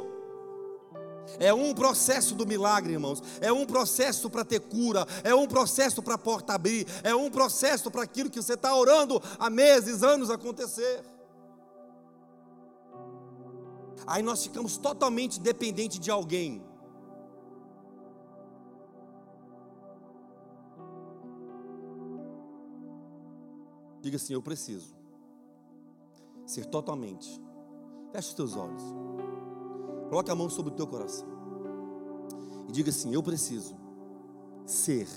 É um processo do milagre, irmãos. É um processo para ter cura. É um processo para a porta abrir. É um processo para aquilo que você está orando há meses, anos acontecer. Aí nós ficamos totalmente dependentes de alguém. Diga assim: Eu preciso ser totalmente. Feche os teus olhos. Coloque a mão sobre o teu coração. E diga assim: Eu preciso ser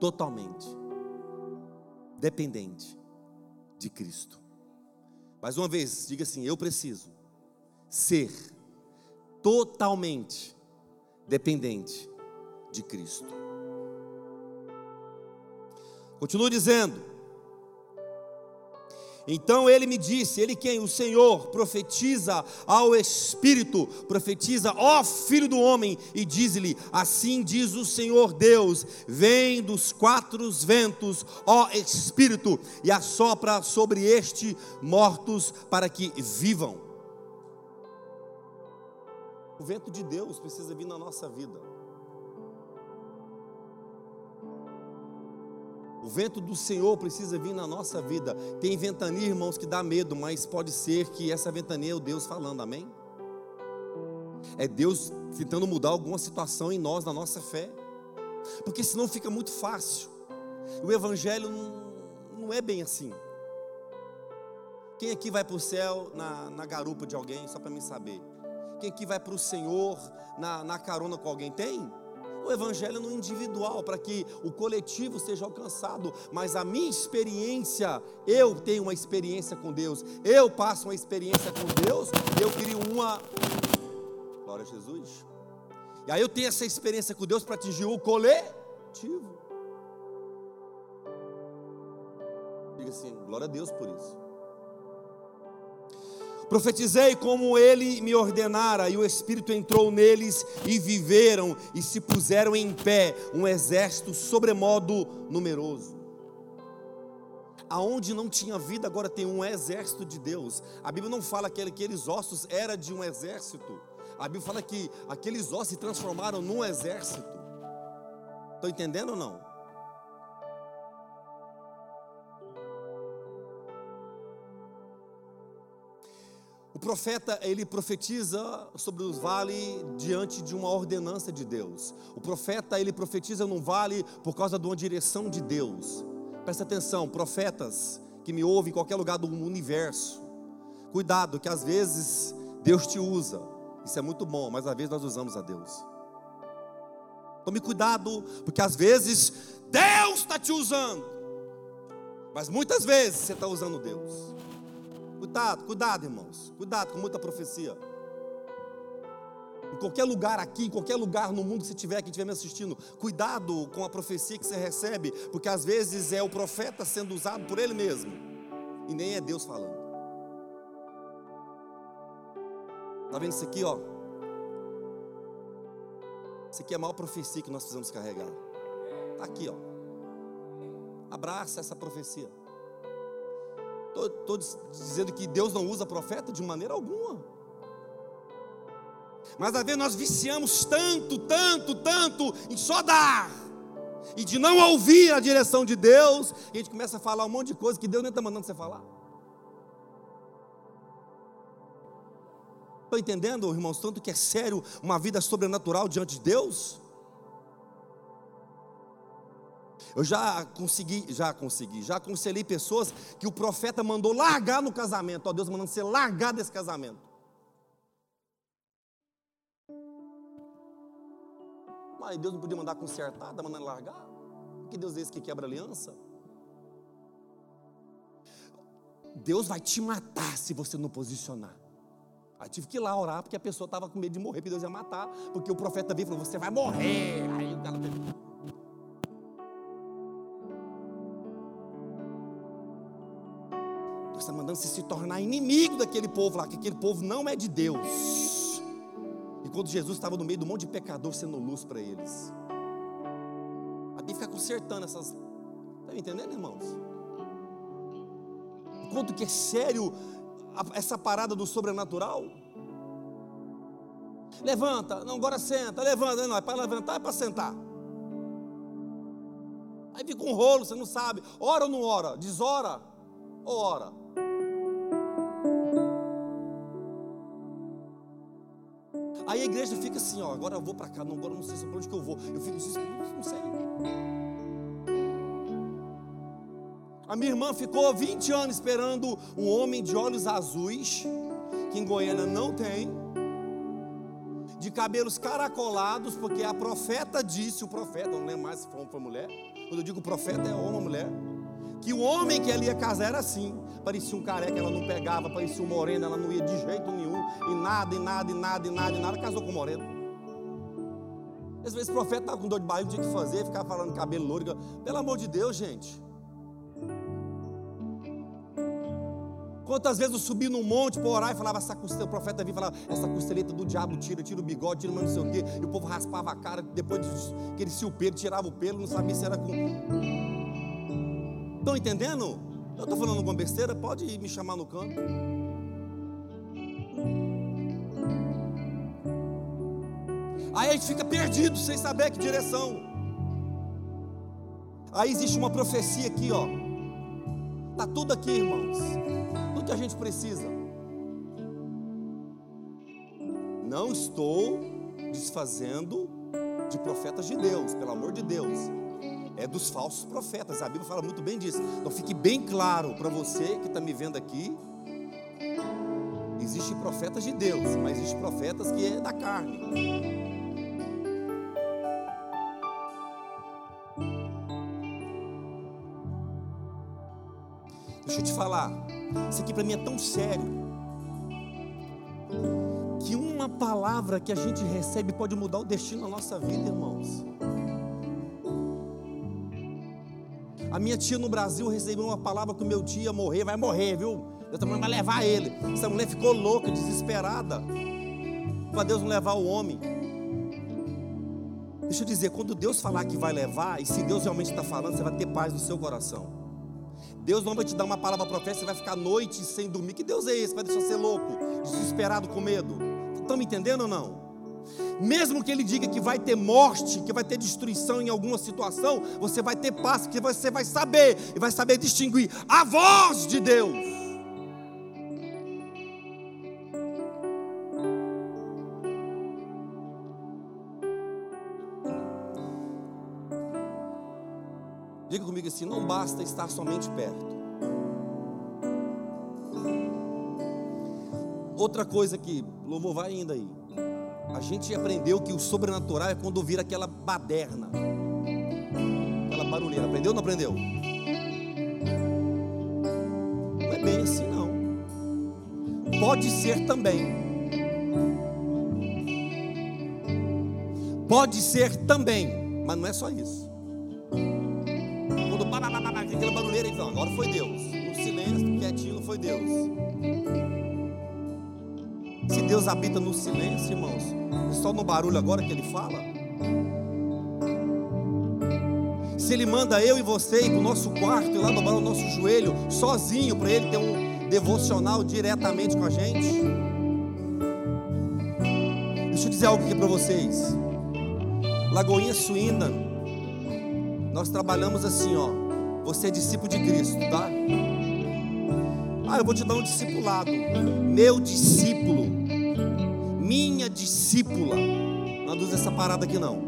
totalmente dependente de Cristo. Mais uma vez, diga assim: Eu preciso ser totalmente dependente de Cristo. Continua dizendo: então ele me disse, ele quem? O Senhor profetiza ao Espírito, profetiza, ó Filho do Homem, e diz-lhe: Assim diz o Senhor Deus: Vem dos quatro ventos, ó Espírito, e assopra sobre este mortos para que vivam. O vento de Deus precisa vir na nossa vida. O vento do Senhor precisa vir na nossa vida. Tem ventania, irmãos, que dá medo, mas pode ser que essa ventania é o Deus falando, amém? É Deus tentando mudar alguma situação em nós, na nossa fé. Porque senão fica muito fácil. O Evangelho não, não é bem assim. Quem aqui vai para o céu na, na garupa de alguém, só para mim saber? Quem aqui vai para o Senhor na, na carona com alguém? Tem? O evangelho no individual, para que o coletivo seja alcançado, mas a minha experiência, eu tenho uma experiência com Deus, eu passo uma experiência com Deus, eu crio uma. Glória a Jesus. E aí eu tenho essa experiência com Deus para atingir o coletivo. Diga assim, glória a Deus por isso. Profetizei como ele me ordenara, e o Espírito entrou neles, e viveram, e se puseram em pé, um exército sobremodo numeroso. Aonde não tinha vida, agora tem um exército de Deus. A Bíblia não fala que aqueles ossos era de um exército. A Bíblia fala que aqueles ossos se transformaram num exército. Estão entendendo ou não? O profeta, ele profetiza sobre os vales diante de uma ordenança de Deus. O profeta, ele profetiza num vale por causa de uma direção de Deus. Presta atenção, profetas que me ouvem em qualquer lugar do universo. Cuidado, que às vezes Deus te usa. Isso é muito bom, mas às vezes nós usamos a Deus. Tome cuidado, porque às vezes Deus está te usando, mas muitas vezes você está usando Deus. Cuidado, cuidado, irmãos. Cuidado com muita profecia. Em qualquer lugar aqui, em qualquer lugar no mundo que você estiver, que estiver me assistindo, cuidado com a profecia que você recebe, porque às vezes é o profeta sendo usado por ele mesmo, e nem é Deus falando. Está vendo isso aqui, ó? Isso aqui é a maior profecia que nós precisamos carregar. Está aqui, ó. Abraça essa profecia. Estou dizendo que Deus não usa profeta de maneira alguma. Mas às vezes nós viciamos tanto, tanto, tanto em só dar. E de não ouvir a direção de Deus, e a gente começa a falar um monte de coisa que Deus nem está mandando você falar. Estão entendendo, irmãos, tanto que é sério uma vida sobrenatural diante de Deus? Eu já consegui, já consegui, já aconselhei pessoas que o profeta mandou largar no casamento, ó Deus mandando você largar desse casamento. Mas Deus não podia mandar consertar, está mandando largar? Que Deus é esse que quebra aliança? Deus vai te matar se você não posicionar. Aí tive que ir lá orar, porque a pessoa estava com medo de morrer, porque Deus ia matar, porque o profeta veio e falou: Você vai morrer. Aí o cara está mandando se tornar inimigo daquele povo lá, que aquele povo não é de Deus. E quando Jesus estava no meio do monte de pecador sendo luz para eles. Aí fica consertando essas. Está me entendendo, irmãos? quanto que é sério essa parada do sobrenatural? Levanta, não, agora senta, levanta, não, é para levantar, é para sentar. Aí fica um rolo, você não sabe, ora ou não ora, desora ou ora. Aí a igreja fica assim, ó, agora eu vou para cá, não, agora eu não sei para onde que eu vou. Eu fico assim, não sei. A minha irmã ficou 20 anos esperando um homem de olhos azuis, que em Goiânia não tem, de cabelos caracolados, porque a profeta disse, o profeta, não lembro mais se foi, foi mulher, quando eu digo profeta é homem ou mulher, que o homem que ela ia casar era assim, parecia um careca, ela não pegava, parecia um moreno, ela não ia de jeito nenhum, e nada, e nada, e nada, e nada, e nada, casou com o moreno. Às vezes o profeta estava com dor de barriga, tinha que fazer, ficava falando cabelo louro, pelo amor de Deus, gente. Quantas vezes eu subi num monte para orar e falava, essa costela, o profeta vinha e falava, essa costeleta do diabo tira, tira o bigode, tira mais não sei o quê, e o povo raspava a cara, depois que ele se o pelo, tirava o pelo, não sabia se era com. Estão entendendo? Eu estou falando alguma besteira, pode me chamar no canto. Aí a gente fica perdido, sem saber que direção. Aí existe uma profecia aqui, ó. Tá tudo aqui, irmãos tudo que a gente precisa. Não estou desfazendo de profetas de Deus, pelo amor de Deus. É dos falsos profetas, a Bíblia fala muito bem disso. Então fique bem claro para você que está me vendo aqui. Existem profetas de Deus, mas existem profetas que é da carne. Deixa eu te falar, isso aqui para mim é tão sério que uma palavra que a gente recebe pode mudar o destino da nossa vida, irmãos. A minha tia no Brasil recebeu uma palavra que o meu tio ia morrer, vai morrer, viu? Deus também vai levar ele. Essa mulher ficou louca, desesperada, para Deus não levar o homem. Deixa eu dizer, quando Deus falar que vai levar, e se Deus realmente está falando, você vai ter paz no seu coração. Deus não vai te dar uma palavra profética, você vai ficar noite sem dormir. Que Deus é esse? Vai deixar você louco, desesperado com medo. Estão me entendendo ou não? Mesmo que ele diga que vai ter morte, que vai ter destruição em alguma situação, você vai ter paz, porque você vai saber e vai saber distinguir a voz de Deus. Diga comigo assim: não basta estar somente perto. Outra coisa que, louvor, vai ainda aí. A gente aprendeu que o sobrenatural é quando vira aquela baderna, aquela barulheira. Aprendeu ou não aprendeu? Não é bem assim, não. Pode ser também. Pode ser também, mas não é só isso aquela barulheira, então, agora foi Deus. No silêncio, quietinho, foi Deus. Se Deus habita no silêncio, irmãos, só no barulho agora que Ele fala. Se Ele manda eu e você ir para o nosso quarto e lá dobrar o nosso joelho, sozinho, para Ele ter um devocional diretamente com a gente. Deixa eu dizer algo aqui para vocês. Lagoinha Suína, nós trabalhamos assim, ó. Você é discípulo de Cristo, tá? Ah, eu vou te dar um discipulado. Meu discípulo, minha discípula. Não usa essa parada aqui não.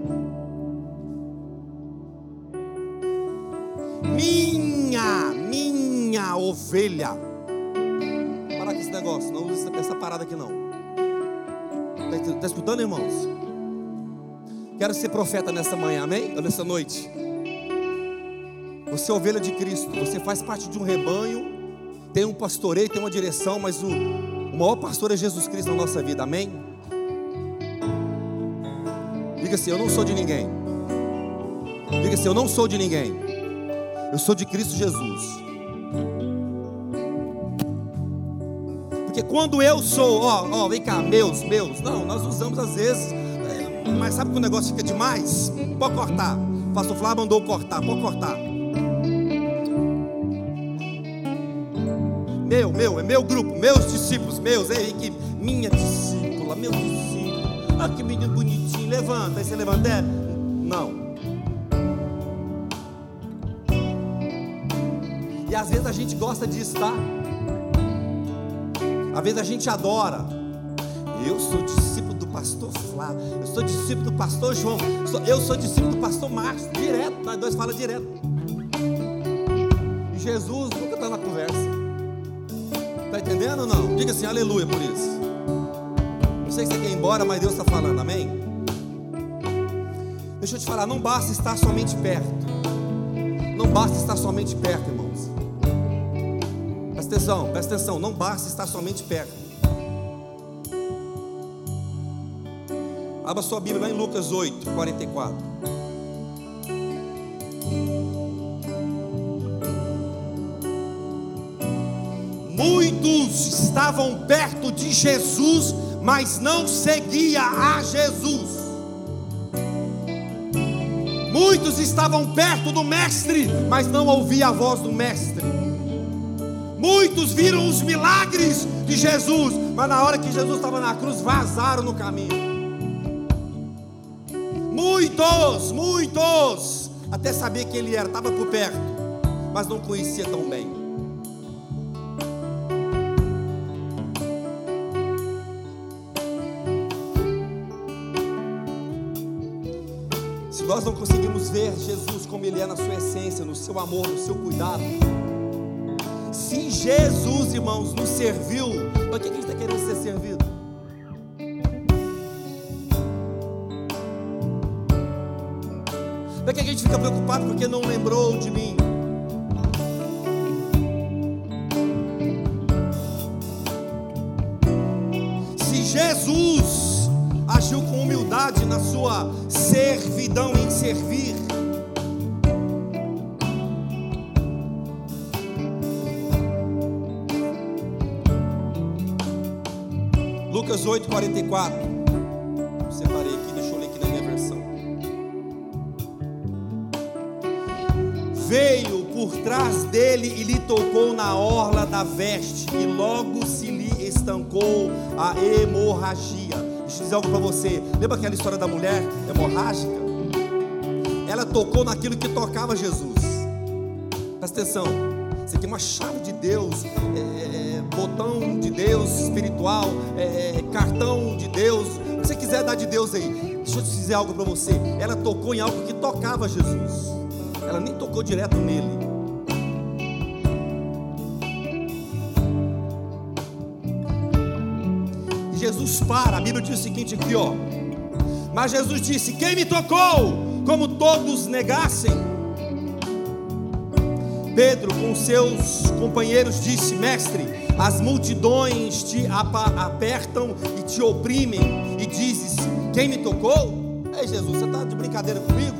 Minha, minha ovelha. Para com esse negócio, não usa essa parada aqui não. Está tá escutando, irmãos? Quero ser profeta nessa manhã, amém? Ou nessa noite. Você é ovelha de Cristo, você faz parte de um rebanho tem um pastoreio, tem uma direção, mas o, o maior pastor é Jesus Cristo na nossa vida, amém? Diga assim: Eu não sou de ninguém. Diga assim: Eu não sou de ninguém. Eu sou de Cristo Jesus. Porque quando eu sou, ó, ó, vem cá, meus, meus. Não, nós usamos às vezes, é, mas sabe quando o negócio fica demais? Pode cortar. O pastor Flávio mandou cortar, pode cortar. Meu, meu, é meu grupo, meus discípulos, meus, Henrique, minha discípula, meu discípulo. Ah, que menino bonitinho, levanta, aí você levanta, é? Não. E às vezes a gente gosta disso, tá? Às vezes a gente adora. Eu sou discípulo do pastor Flávio, eu sou discípulo do pastor João, eu sou discípulo do pastor Márcio, direto, nós dois falamos direto. E Jesus nunca está na conversa. Está entendendo ou não? Diga assim, aleluia por isso. Sei se você quer ir embora, mas Deus está falando, amém? Deixa eu te falar, não basta estar somente perto. Não basta estar somente perto, irmãos. Presta atenção, presta atenção, não basta estar somente perto. Abra sua Bíblia lá em Lucas 8, 44. Muitos estavam perto de Jesus, mas não seguia a Jesus. Muitos estavam perto do mestre, mas não ouvia a voz do mestre. Muitos viram os milagres de Jesus, mas na hora que Jesus estava na cruz, vazaram no caminho. Muitos, muitos, até saber que ele era, estava por perto, mas não conhecia tão bem. Nós não conseguimos ver Jesus como Ele é na sua essência, no seu amor, no seu cuidado. Se Jesus, irmãos, nos serviu, para que a gente está querendo ser servido? Para que a gente fica preocupado porque não lembrou de mim? Se Jesus agiu humildade na sua servidão em servir. Lucas 8, 44. Separei aqui, deixa eu ler aqui na minha versão. Veio por trás dele e lhe tocou na orla da veste, e logo se lhe estancou a hemorragia dizer algo para você. Lembra aquela história da mulher hemorrágica? Ela tocou naquilo que tocava Jesus. Presta atenção. Aqui é uma chave de Deus, é, é, é botão de Deus espiritual, é, é, cartão de Deus. O que você quiser dar de Deus aí. Deixa eu te dizer algo para você. Ela tocou em algo que tocava Jesus. Ela nem tocou direto nele. Jesus para, a Bíblia diz o seguinte aqui, ó. Mas Jesus disse: Quem me tocou? Como todos negassem. Pedro, com seus companheiros, disse: Mestre, as multidões te apertam e te oprimem, e dizes: Quem me tocou? Ei, Jesus, você está de brincadeira comigo?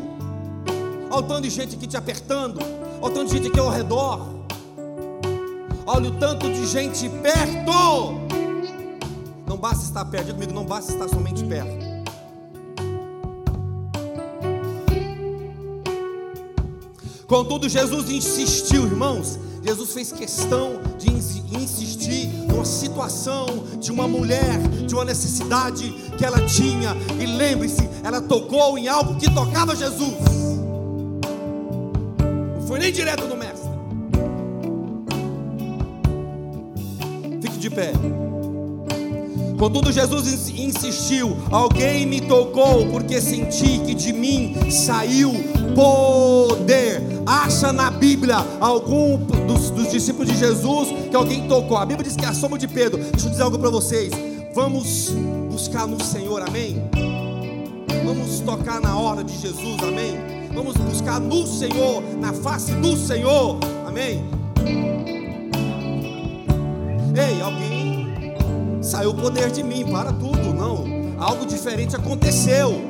Olha o tanto de gente aqui te apertando, olha o tanto de gente aqui ao redor, olha o tanto de gente perto. Não basta estar perto, diga comigo, não basta estar somente perto. Contudo, Jesus insistiu, irmãos. Jesus fez questão de insistir numa situação de uma mulher, de uma necessidade que ela tinha. E lembre-se, ela tocou em algo que tocava Jesus. Não foi nem direto no mestre. Fique de pé. Contudo, Jesus insistiu: Alguém me tocou, porque senti que de mim saiu poder. Acha na Bíblia algum dos, dos discípulos de Jesus que alguém tocou. A Bíblia diz que é a de Pedro. Deixa eu dizer algo para vocês. Vamos buscar no Senhor, amém? Vamos tocar na hora de Jesus, amém? Vamos buscar no Senhor, na face do Senhor, amém? alguém saiu o poder de mim, para tudo, não. Algo diferente aconteceu.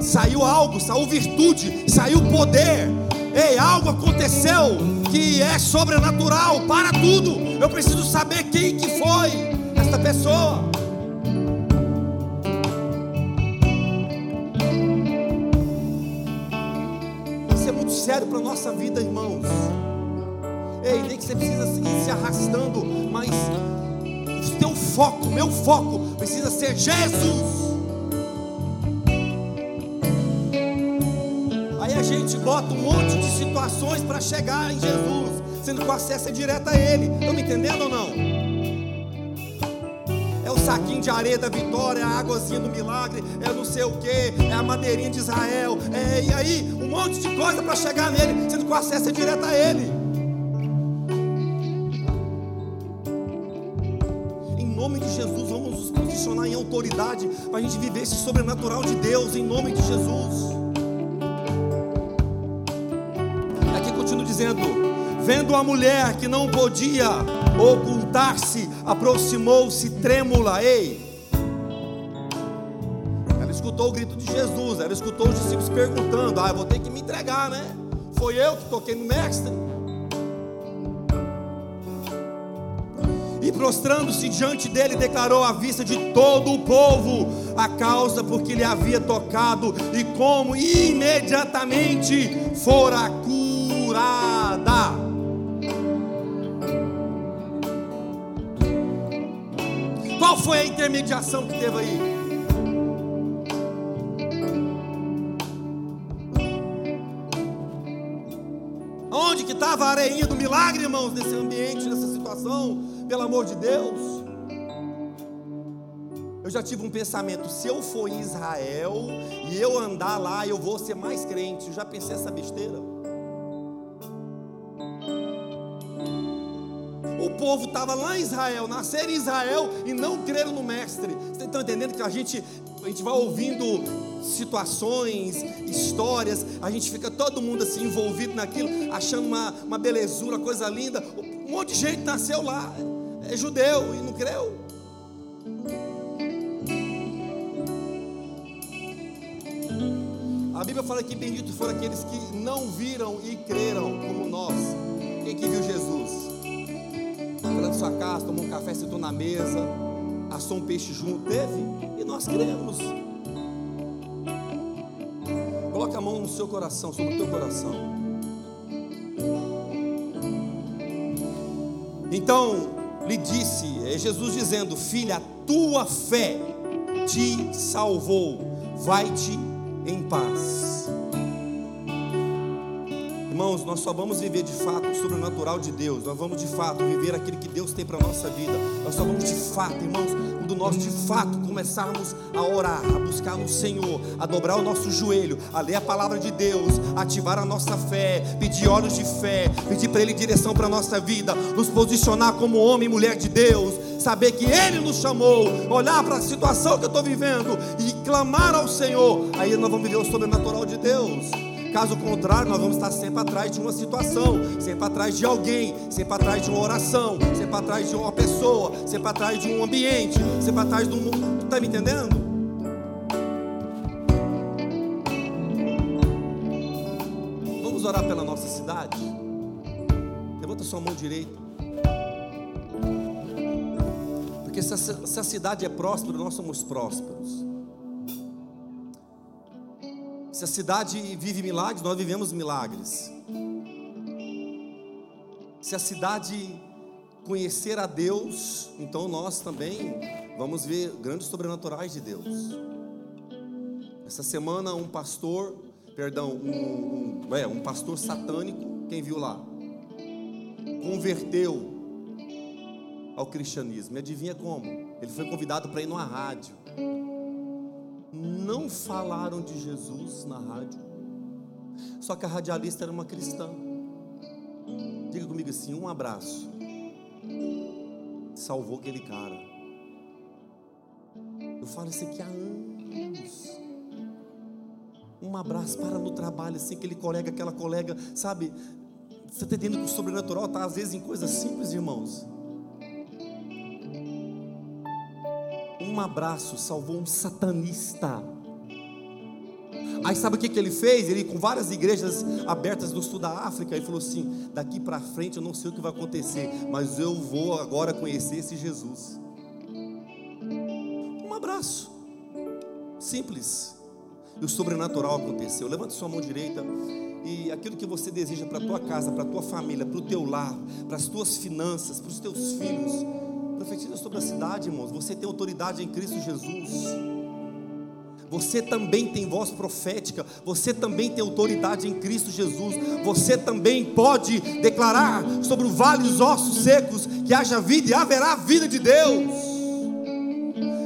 Saiu algo, saiu virtude, saiu poder. Ei, algo aconteceu que é sobrenatural, para tudo. Eu preciso saber quem que foi esta pessoa. Isso é muito sério para a nossa vida, irmãos. Ei, nem que você precisa ir se arrastando, mas foco, meu foco, precisa ser Jesus. Aí a gente bota um monte de situações para chegar em Jesus, sendo que o acesso é direto a Ele. Estão me entendendo ou não? É o saquinho de areia da vitória, é a águazinha do milagre, é não sei o que, é a madeirinha de Israel, é, e aí um monte de coisa para chegar nele, sendo que o acesso é direto a Ele. Para a gente viver esse sobrenatural de Deus em nome de Jesus. Aqui continua dizendo: vendo a mulher que não podia ocultar-se, aproximou-se trêmula. Ei, ela escutou o grito de Jesus, ela escutou os discípulos perguntando: Ah, eu vou ter que me entregar, né? Foi eu que toquei no mestre. Prostrando-se diante dele, declarou à vista de todo o povo a causa por que lhe havia tocado e como imediatamente fora curada. Qual foi a intermediação que teve aí? Onde que estava a areinha do milagre, irmãos, nesse ambiente, nessa situação? Pelo amor de Deus. Eu já tive um pensamento: se eu for em Israel e eu andar lá, eu vou ser mais crente. Eu já pensei essa besteira. O povo estava lá em Israel, nasceram em Israel e não creram no Mestre. Vocês estão entendendo que a gente, a gente vai ouvindo situações, histórias, a gente fica todo mundo assim envolvido naquilo, achando uma, uma belezura, coisa linda. Um monte de gente nasceu lá é judeu e não creu. A Bíblia fala que bendito foram aqueles que não viram e creram como nós. Quem que viu Jesus? Entrando na sua casa, tomou um café, sentou na mesa, assou um peixe junto, teve, e nós cremos. Coloque a mão no seu coração, sobre o teu coração. Então, lhe disse, é Jesus dizendo: Filha, a tua fé te salvou, vai-te em paz. Irmãos, nós só vamos viver de fato o sobrenatural de Deus, nós vamos de fato viver aquilo que Deus tem para a nossa vida, nós só vamos de fato, irmãos, quando nós de fato começarmos a orar, a buscar no Senhor, a dobrar o nosso joelho, a ler a palavra de Deus, ativar a nossa fé, pedir olhos de fé, pedir para Ele direção para a nossa vida, nos posicionar como homem e mulher de Deus, saber que Ele nos chamou, olhar para a situação que eu estou vivendo e clamar ao Senhor, aí nós vamos viver o sobrenatural de Deus. Caso contrário, nós vamos estar sempre atrás de uma situação, sempre atrás de alguém, sempre atrás de uma oração, sempre atrás de uma pessoa, sempre atrás de um ambiente, sempre atrás de um. Está me entendendo? Vamos orar pela nossa cidade? Levanta sua mão direita. Porque se a, se a cidade é próspera, nós somos prósperos. Se a cidade vive milagres, nós vivemos milagres. Se a cidade conhecer a Deus, então nós também vamos ver grandes sobrenaturais de Deus. Essa semana um pastor, perdão, um, um, é, um pastor satânico, quem viu lá? Converteu ao cristianismo. E adivinha como? Ele foi convidado para ir numa rádio não falaram de Jesus na rádio. Só que a radialista era uma cristã. Diga comigo assim: um abraço salvou aquele cara. Eu falo isso aqui há anos. Um abraço para no trabalho, assim, aquele colega, aquela colega, sabe? Você está entendendo que o sobrenatural está às vezes em coisas simples, irmãos. Um abraço salvou um satanista. Aí sabe o que, que ele fez? Ele, com várias igrejas abertas no sul da África, ele falou assim: daqui para frente eu não sei o que vai acontecer, mas eu vou agora conhecer esse Jesus. Um abraço, simples, e o sobrenatural aconteceu. Levante sua mão direita e aquilo que você deseja para a tua casa, para a tua família, para o teu lar, para as tuas finanças, para os teus filhos. Profetiza sobre a cidade, irmãos. Você tem autoridade em Cristo Jesus. Você também tem voz profética, você também tem autoridade em Cristo Jesus. Você também pode declarar sobre o vale dos ossos secos que haja vida e haverá vida de Deus.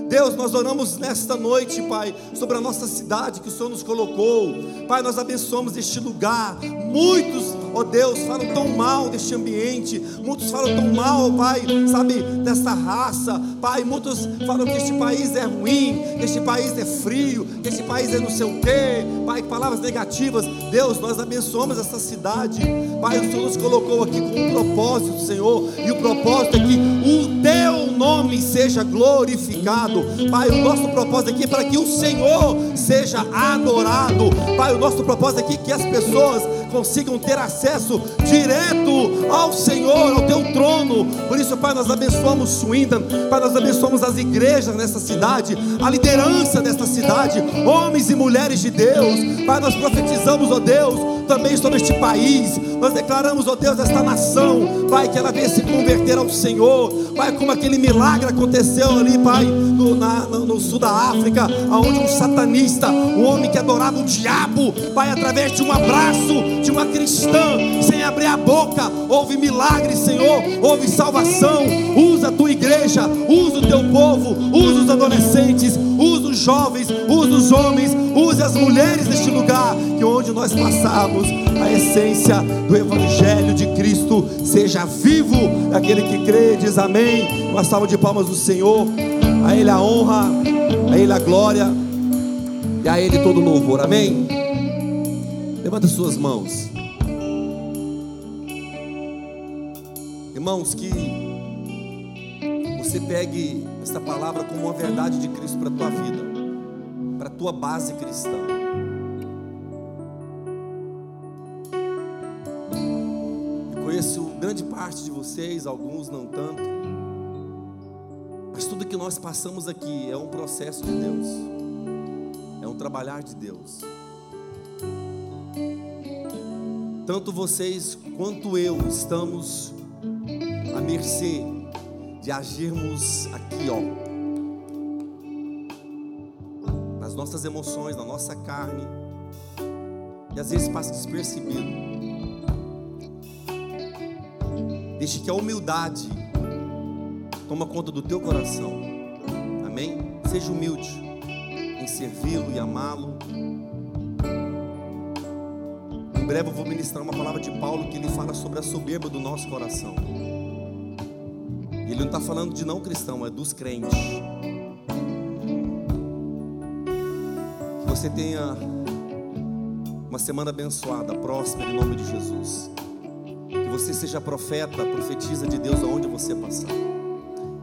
Deus, nós oramos nesta noite, Pai, sobre a nossa cidade que o Senhor nos colocou. Pai, nós abençoamos este lugar. Muitos, oh Deus, falam tão mal deste ambiente. Muitos falam tão mal, Pai, sabe, dessa raça. Pai, muitos falam que este país é ruim, que este país é frio, que este país é não sei o quê. Pai, palavras negativas. Deus, nós abençoamos essa cidade. Pai, o Senhor nos colocou aqui com um propósito, Senhor. E o propósito é que o teu nome seja glorificado. Pai, o nosso propósito aqui é para que o Senhor seja adorado. Pai, o nosso propósito aqui é que as pessoas consigam ter acesso direto ao Senhor, ao teu trono. Por isso, Pai, nós abençoamos Swindon, Pai, nós abençoamos as igrejas nessa cidade, a liderança dessa cidade, homens e mulheres de Deus. Pai, nós profetizamos, ó Deus, também sobre este país. Nós declaramos, ó Deus, esta nação, Pai, que ela venha se converter ao Senhor. Pai, como aquele milagre aconteceu ali, Pai, no, na, no sul da África, onde um satanista, um homem que adorava o diabo, Pai, através de um abraço, de uma cristã, sem abrir a boca, houve milagre, Senhor, houve salvação. Usa a tua igreja, usa o teu povo, usa os adolescentes, usa os jovens, usa os homens, use as mulheres deste lugar, que onde nós passarmos, a essência do Evangelho de Cristo seja vivo. Aquele que crê, diz amém. Uma salva de palmas do Senhor, a Ele a honra, a Ele a glória e a Ele todo louvor, amém. Levanta suas mãos. Irmãos, que você pegue esta palavra como uma verdade de Cristo para a tua vida, para a tua base cristã. Eu conheço grande parte de vocês, alguns não tanto. Mas tudo que nós passamos aqui é um processo de Deus, é um trabalhar de Deus. Tanto vocês quanto eu estamos à mercê de agirmos aqui, ó, nas nossas emoções, na nossa carne, e às vezes passa despercebido. Deixe que a humildade toma conta do teu coração. Amém? Seja humilde em servi-lo e amá-lo em breve eu vou ministrar uma palavra de Paulo que ele fala sobre a soberba do nosso coração. Ele não está falando de não cristão, é dos crentes. Que você tenha uma semana abençoada, próspera em nome de Jesus. Que você seja profeta, profetiza de Deus aonde você passar.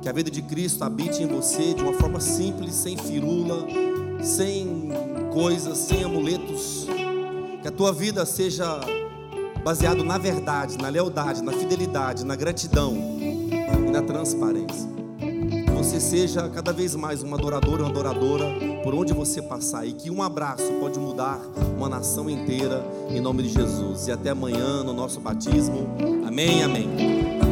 Que a vida de Cristo habite em você de uma forma simples, sem firula, sem coisas, sem amuletos que a tua vida seja baseado na verdade, na lealdade, na fidelidade, na gratidão transparência. Que você seja cada vez mais uma adoradora, uma adoradora por onde você passar e que um abraço pode mudar uma nação inteira em nome de Jesus. E até amanhã no nosso batismo. Amém, amém.